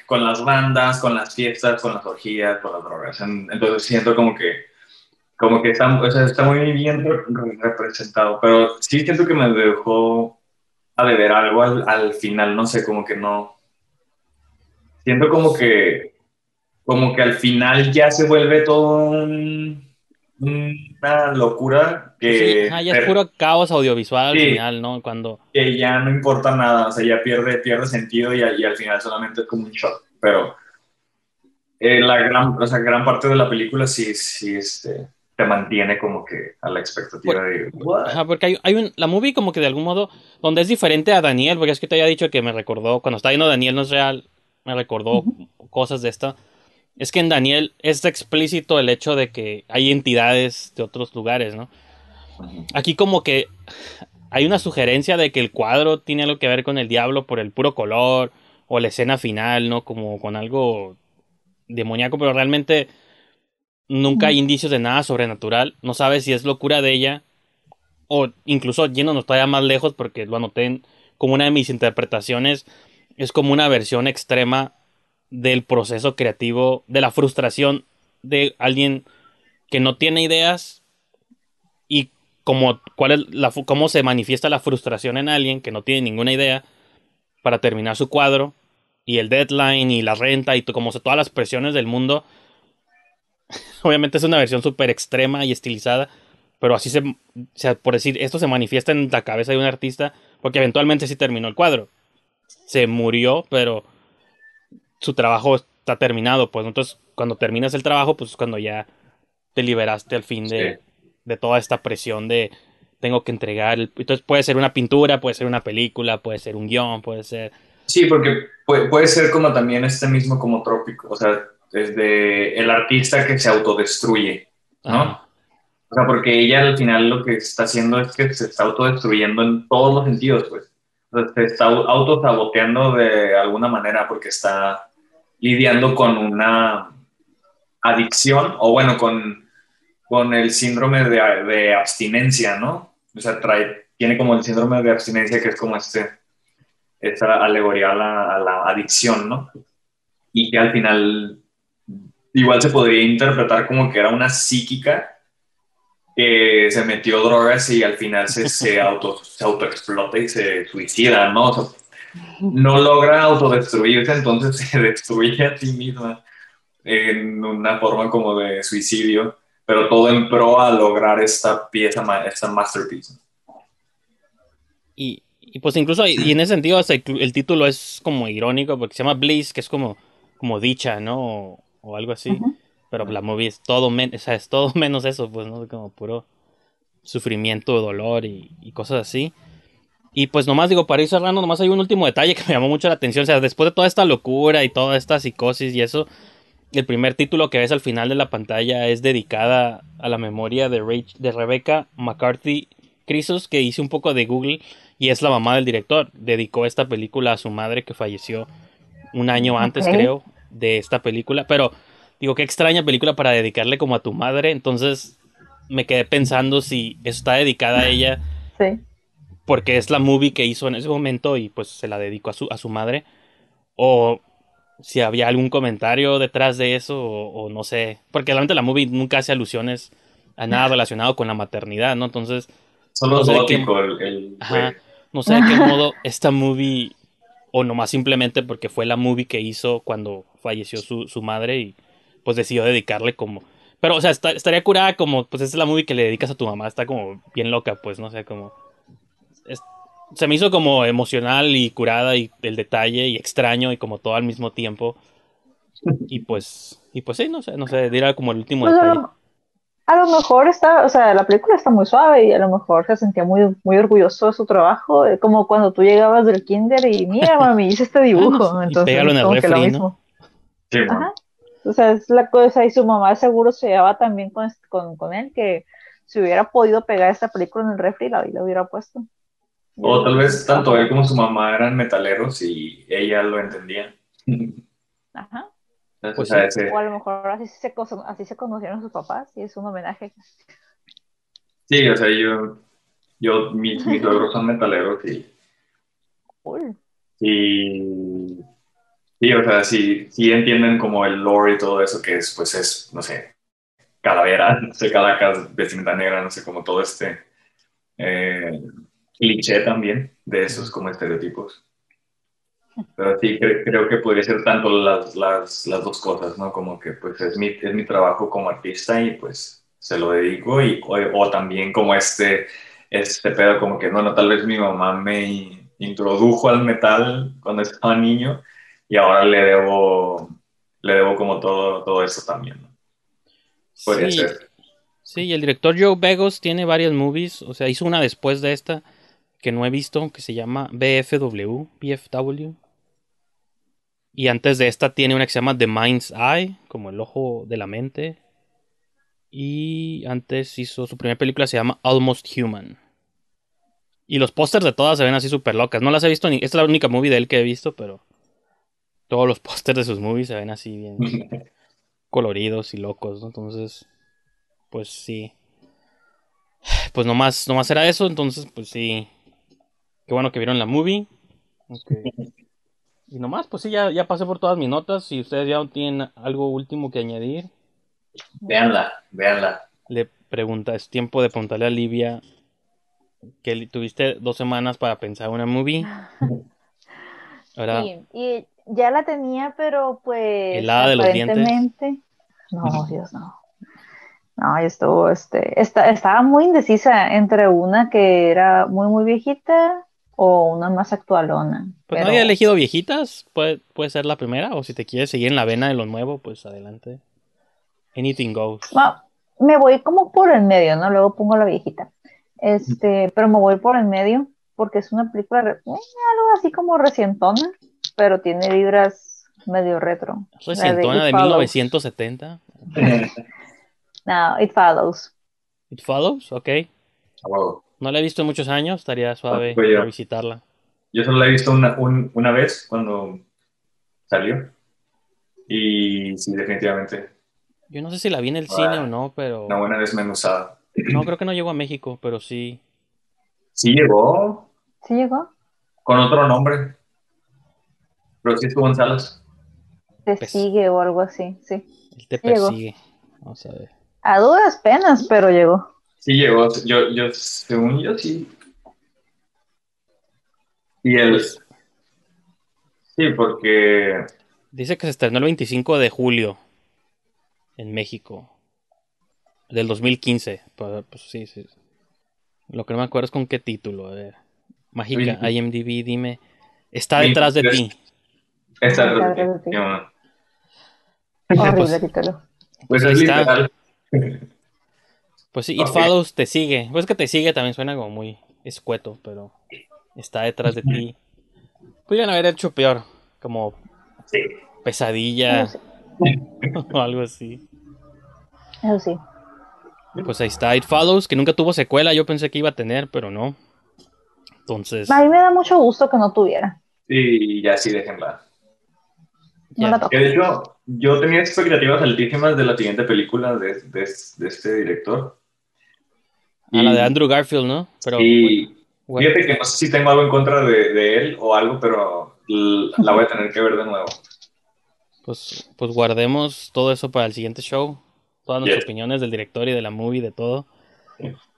con las bandas, con las fiestas, con las orgías, con las drogas. Entonces siento como que, como que está, o sea, está muy bien representado, pero sí siento que me dejó a beber algo al, al final, no sé, como que no. Siento como que, como que al final ya se vuelve todo un una locura que... Sí, ya es puro caos audiovisual al final, ¿no? Cuando... Que ya no importa nada, o sea, ya pierde, pierde sentido y, al final solamente es como un shock, pero eh, la gran, o sea, gran parte de la película sí, sí, este, te mantiene como que a la expectativa de... Ajá, porque hay, hay, un, la movie como que de algún modo, donde es diferente a Daniel, porque es que te había dicho que me recordó, cuando está viendo Daniel no es real, me recordó cosas de esta es que en Daniel es explícito el hecho de que hay entidades de otros lugares, ¿no? Aquí como que hay una sugerencia de que el cuadro tiene algo que ver con el diablo por el puro color o la escena final, ¿no? Como con algo demoníaco, pero realmente nunca hay indicios de nada sobrenatural. No sabes si es locura de ella o incluso yéndonos todavía más lejos porque lo anoté como una de mis interpretaciones. Es como una versión extrema del proceso creativo, de la frustración de alguien que no tiene ideas y como, cuál es cómo se manifiesta la frustración en alguien que no tiene ninguna idea para terminar su cuadro y el deadline y la renta y como todas las presiones del mundo. Obviamente es una versión súper extrema y estilizada, pero así se, o sea, por decir, esto se manifiesta en la cabeza de un artista porque eventualmente sí terminó el cuadro. Se murió, pero su trabajo está terminado, pues entonces cuando terminas el trabajo, pues es cuando ya te liberaste al fin de, de toda esta presión de tengo que entregar, entonces puede ser una pintura, puede ser una película, puede ser un guion, puede ser... Sí, porque puede, puede ser como también este mismo como trópico, o sea, desde el artista que se autodestruye, ¿no? O sea, porque ella al final lo que está haciendo es que se está autodestruyendo en todos los sentidos, pues. O sea, se está autosaboteando de alguna manera porque está lidiando con una adicción o bueno, con, con el síndrome de, de, abstinencia, ¿no? O sea, trae, tiene como el síndrome de abstinencia que es como este, esta alegoría a la, a la adicción, ¿no? Y que al final igual se podría interpretar como que era una psíquica que se metió drogas y al final se, se, auto, se autoexplota y se suicida, ¿no? O no logra autodestruirse, entonces se destruye a sí misma en una forma como de suicidio, pero todo en pro a lograr esta pieza, esta masterpiece. Y, pues incluso, y en ese sentido, el, título es como irónico porque se llama Bliss, que es como, como dicha, ¿no? O, algo así. Pero la movie es todo, es todo menos eso, pues, ¿no? Como puro sufrimiento, dolor y cosas así. Y pues nomás digo, para ir cerrando, nomás hay un último detalle que me llamó mucho la atención. O sea, después de toda esta locura y toda esta psicosis y eso, el primer título que ves al final de la pantalla es dedicada a la memoria de, de Rebecca McCarthy Crisos, que hice un poco de Google y es la mamá del director. Dedicó esta película a su madre que falleció un año antes, creo, de esta película. Pero digo, qué extraña película para dedicarle como a tu madre. Entonces me quedé pensando si está dedicada a ella. Sí porque es la movie que hizo en ese momento y pues se la dedicó a su, a su madre. O si había algún comentario detrás de eso, o, no sé. Porque realmente la movie nunca hace alusiones a nada relacionado con la maternidad, ¿no? Entonces, Solo no sé de gótico qué- el, el Ajá. No sé de qué modo esta movie, o nomás simplemente porque fue la movie que hizo cuando falleció su, su madre y pues decidió dedicarle como... Pero, o sea, está- estaría curada como, pues esa es la movie que le dedicas a tu mamá, está como bien loca, pues, no sé, como... es- se me hizo como emocional y curada y el detalle y extraño y como todo al mismo tiempo. Y pues, y pues sí, no sé, no sé, dirá como el último Pues a detalle. lo, a lo mejor está, o sea, la película está muy suave y a lo mejor se sentía muy, muy orgulloso de su trabajo, eh, como cuando tú llegabas del kinder y mira, mami, hice este dibujo, y entonces pégalo en el lo refri, ¿no? Sí. Ajá. O sea, es la cosa, y su mamá seguro se llevaba también con, con, con él, que si hubiera podido pegar esta película en el refri, la, la hubiera puesto. O tal vez tanto él como su mamá eran metaleros y ella lo entendía. Ajá. Entonces, Pues o sea, sí. ese- O a lo mejor así se, así se conocieron sus papás y es un homenaje. sí, o sea, yo, yo mis, mis logros son metaleros y, Cool. y sí, o sea, sí, sí entienden como el lore y todo eso que es, pues es, no sé, calavera, no sé, calacas, vestimenta negra, no sé, como todo este eh, cliché también de esos como estereotipos. Pero sí, cre- creo que podría ser tanto las, las, las dos cosas, ¿no? Como que pues es mi, es mi trabajo como artista y pues se lo dedico y, o, o también como este, este pedo como que, bueno, tal vez mi mamá me introdujo al metal cuando estaba niño y ahora le debo, le debo como todo, todo eso también, ¿no? Podría Sí, ser. Sí, y el director Joe Begos tiene varias movies, o sea, hizo una después de esta que no he visto, que se llama BFW, BFW. Y antes de esta tiene una que se llama The Mind's Eye, como el ojo de la mente. Y antes hizo su primera película, se llama Almost Human. Y los pósters de todas se ven así súper locas. No las he visto ni. Esta es la única movie de él que he visto, pero. Todos los pósters de sus movies se ven así bien coloridos y locos, ¿no? Entonces. Pues sí. Pues nomás, nomás era eso, entonces, pues sí. Qué bueno que vieron la movie. Y nomás, pues sí, ya, ya pasé por todas mis notas. Si ustedes ya tienen algo último que añadir, Véanla, véanla. le pregunta, es tiempo de preguntarle a Livia que tuviste dos semanas para pensar una movie. Ahora, Sí, y ya la tenía, pero pues ¿Helada de los dientes? aparentemente. No, Dios, no. No, estuvo, este, esta- estaba muy indecisa entre una que era muy, muy viejita o una más actualona. pues pero no había elegido viejitas, puede, puede ser la primera, o si te quieres seguir en la vena de lo nuevo, pues adelante. Anything goes. me voy como por el medio, ¿no? Luego pongo la viejita. Este, pero me voy por el medio porque es una película, eh, algo así como recientona, pero tiene vibras medio retro. De Recientona de Follows. 1970. No, It Follows. It Follows, ok. Wow. No la he visto en muchos años, estaría suave Tampoco yo. visitarla. Yo solo la he visto una, un- una vez cuando salió. Y sí, definitivamente, Yo no sé si la vi en el Ah, cine o no, pero una buena desmenuzada. no creo que no llegó a México, pero sí. Sí llegó ¿Sí llegó? con otro nombre. Pero sí estuvo en salas. Te Pues- sigue o algo así, sí. Él te Llegó. persigue. Vamos a ver. A duras penas, pero llegó. Sí llegó. Yo, yo, según yo, sí. Y el... Pues- Sí, porque... Dice que se estrenó el 25 de julio en México. Del 2015. Pues, pues sí, sí. Lo que no me acuerdo es con qué título. A ver. Mágica, Oye. IMDb, dime. Está detrás de ti. Está detrás de ti. Horrible Pues- título. Pues Ahí es está. literal. Pues sí, It Ok. Follows te sigue. Pues que te sigue también suena como muy escueto, pero está detrás de ti. Podrían haber hecho peor, como Sí. pesadilla sí. o algo así. Eso sí. Pues ahí está It Follows, que nunca tuvo secuela. Yo pensé que iba a tener, pero no. Entonces, A mí me da mucho gusto que no tuviera. Y ya sí, déjenla. No ya. la toco. Que de hecho, yo tenía expectativas altísimas de la siguiente película de, de- de este director. A la de Andrew Garfield, ¿no? Pero Y bueno, fíjate que no sé si tengo algo en contra de, de él o algo, pero la voy a tener que ver de nuevo. pues, pues guardemos todo eso para el siguiente show. Todas nuestras Yes. opiniones del director y de la movie, de todo.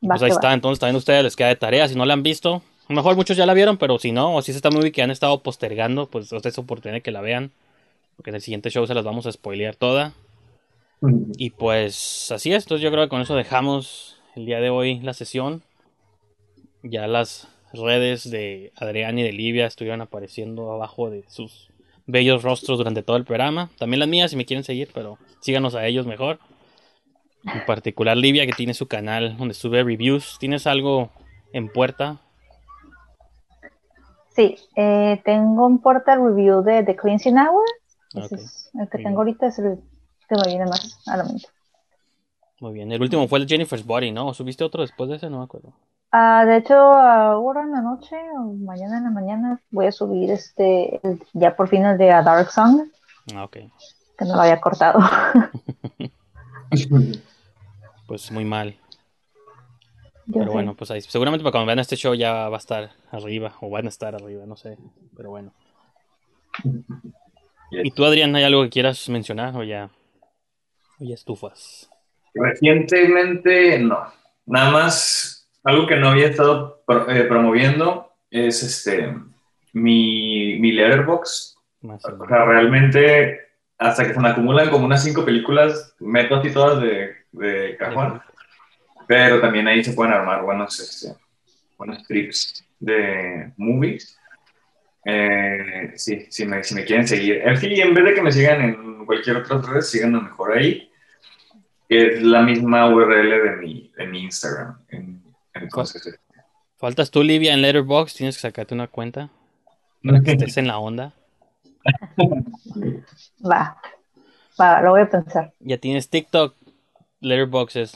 pues ahí está, entonces también a ustedes les queda de tarea, si no la han visto, a lo mejor muchos ya la vieron, pero si no, o si es esta movie que han estado postergando, pues es oportunidad de que la vean, porque en el siguiente show se las vamos a spoilear toda. Y pues así es, entonces yo creo que con eso dejamos el día de hoy la sesión. Ya las redes de Adrián y de Livia estuvieron apareciendo abajo de sus bellos rostros durante todo el programa. También las mías si me quieren seguir, pero síganos a ellos mejor. En particular Livia que tiene su canal donde sube reviews. ¿Tienes algo en puerta? Sí, eh, tengo un portal review de The Cleansing Hour. el que tengo ahorita es el que me viene más a la mente. Muy bien, el último fue el Jennifer's Body, ¿no? ¿O subiste otro después de ese? No me acuerdo. Ah, de hecho, ahora en la noche o mañana en la mañana voy a subir este, ya por fin el de A Dark Song. Ah, ok. Que no lo había cortado. pues muy mal. pero bueno, pues ahí, seguramente para cuando vean este show ya va a estar arriba, o van a estar arriba, no sé. Pero bueno. ¿Y tú, Adrián, hay algo que quieras mencionar o ya, o ya estufas? Recientemente no. Nada más algo que no había estado eh, promoviendo es este mi, mi letterbox. O sea, realmente, hasta que se me acumulan como unas cinco películas, meto así todas de, de cajón. Pero también ahí se pueden armar buenos, este, buenos trips de movies. Eh, sí, si me, si me quieren seguir. En fin, en vez de que me sigan en cualquier otra red, síganme mejor ahí. Es la misma URL de mi, de mi Instagram. En entonces, este, Faltas tú, Livia, en Letterboxd. Tienes que sacarte una cuenta para que estés en la onda. Va, va, lo voy a pensar. Ya tienes TikTok, Letterboxd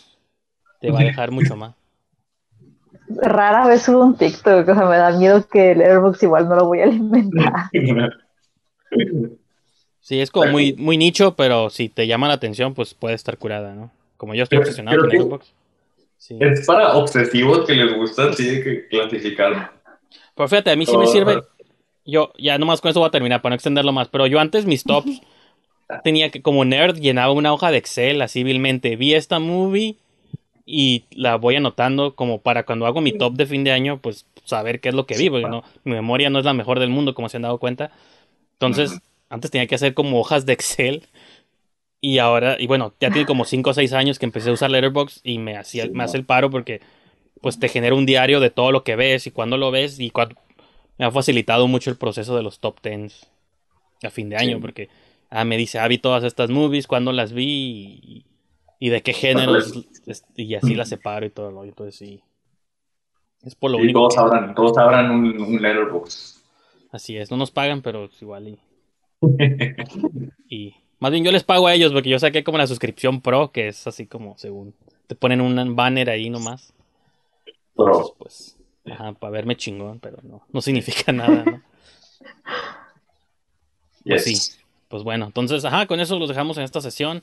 te va a dejar mucho más. Rara vez subo un TikTok, o sea, me da miedo que Letterboxd igual no lo voy a alimentar. Sí, es como muy, muy nicho, pero si te llama la atención, pues puede estar curada, ¿no? Como yo estoy obsesionado con Letterboxd. Es para obsesivos que les gusta así que clasificar. Pero fíjate, a mí sí me sirve. Yo, ya nomás con eso voy a terminar para no extenderlo más. Pero yo antes mis tops tenía que, como nerd, llenaba una hoja de Excel así vilmente. Vi esta movie y la voy anotando como para cuando hago mi top de fin de año, pues saber qué es lo que vi. Porque no, mi memoria no es la mejor del mundo, como se han dado cuenta. Entonces, antes tenía que hacer como hojas de Excel y ahora, y bueno, ya tiene como 5 o 6 años que empecé a usar Letterboxd y me, hacía, me hace el paro porque pues te genera un diario de todo lo que ves y cuándo lo ves y me ha facilitado mucho el proceso de los top 10 a fin de año porque ah, me dice, ah, vi todas estas movies, cuándo las vi y, de qué géneros y así las separo y todo lo entonces sí. Es por lo único. Todos, que... todos abran un, un Letterboxd. Así es, no nos pagan, pero es igual y... y más bien yo les pago a ellos porque yo saqué como la suscripción pro, que es así como según. Te ponen un banner ahí nomás. Pro. pues, ajá, para verme chingón, pero no, no significa nada, ¿no? Pues sí. Pues bueno, entonces, ajá, con eso los dejamos en esta sesión.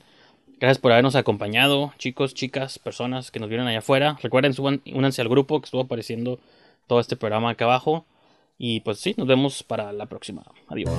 Gracias por habernos acompañado, chicos, chicas, personas que nos vieron allá afuera. Recuerden, suban, únanse al grupo que estuvo apareciendo todo este programa acá abajo. Y pues sí, nos vemos para la próxima. Adiós.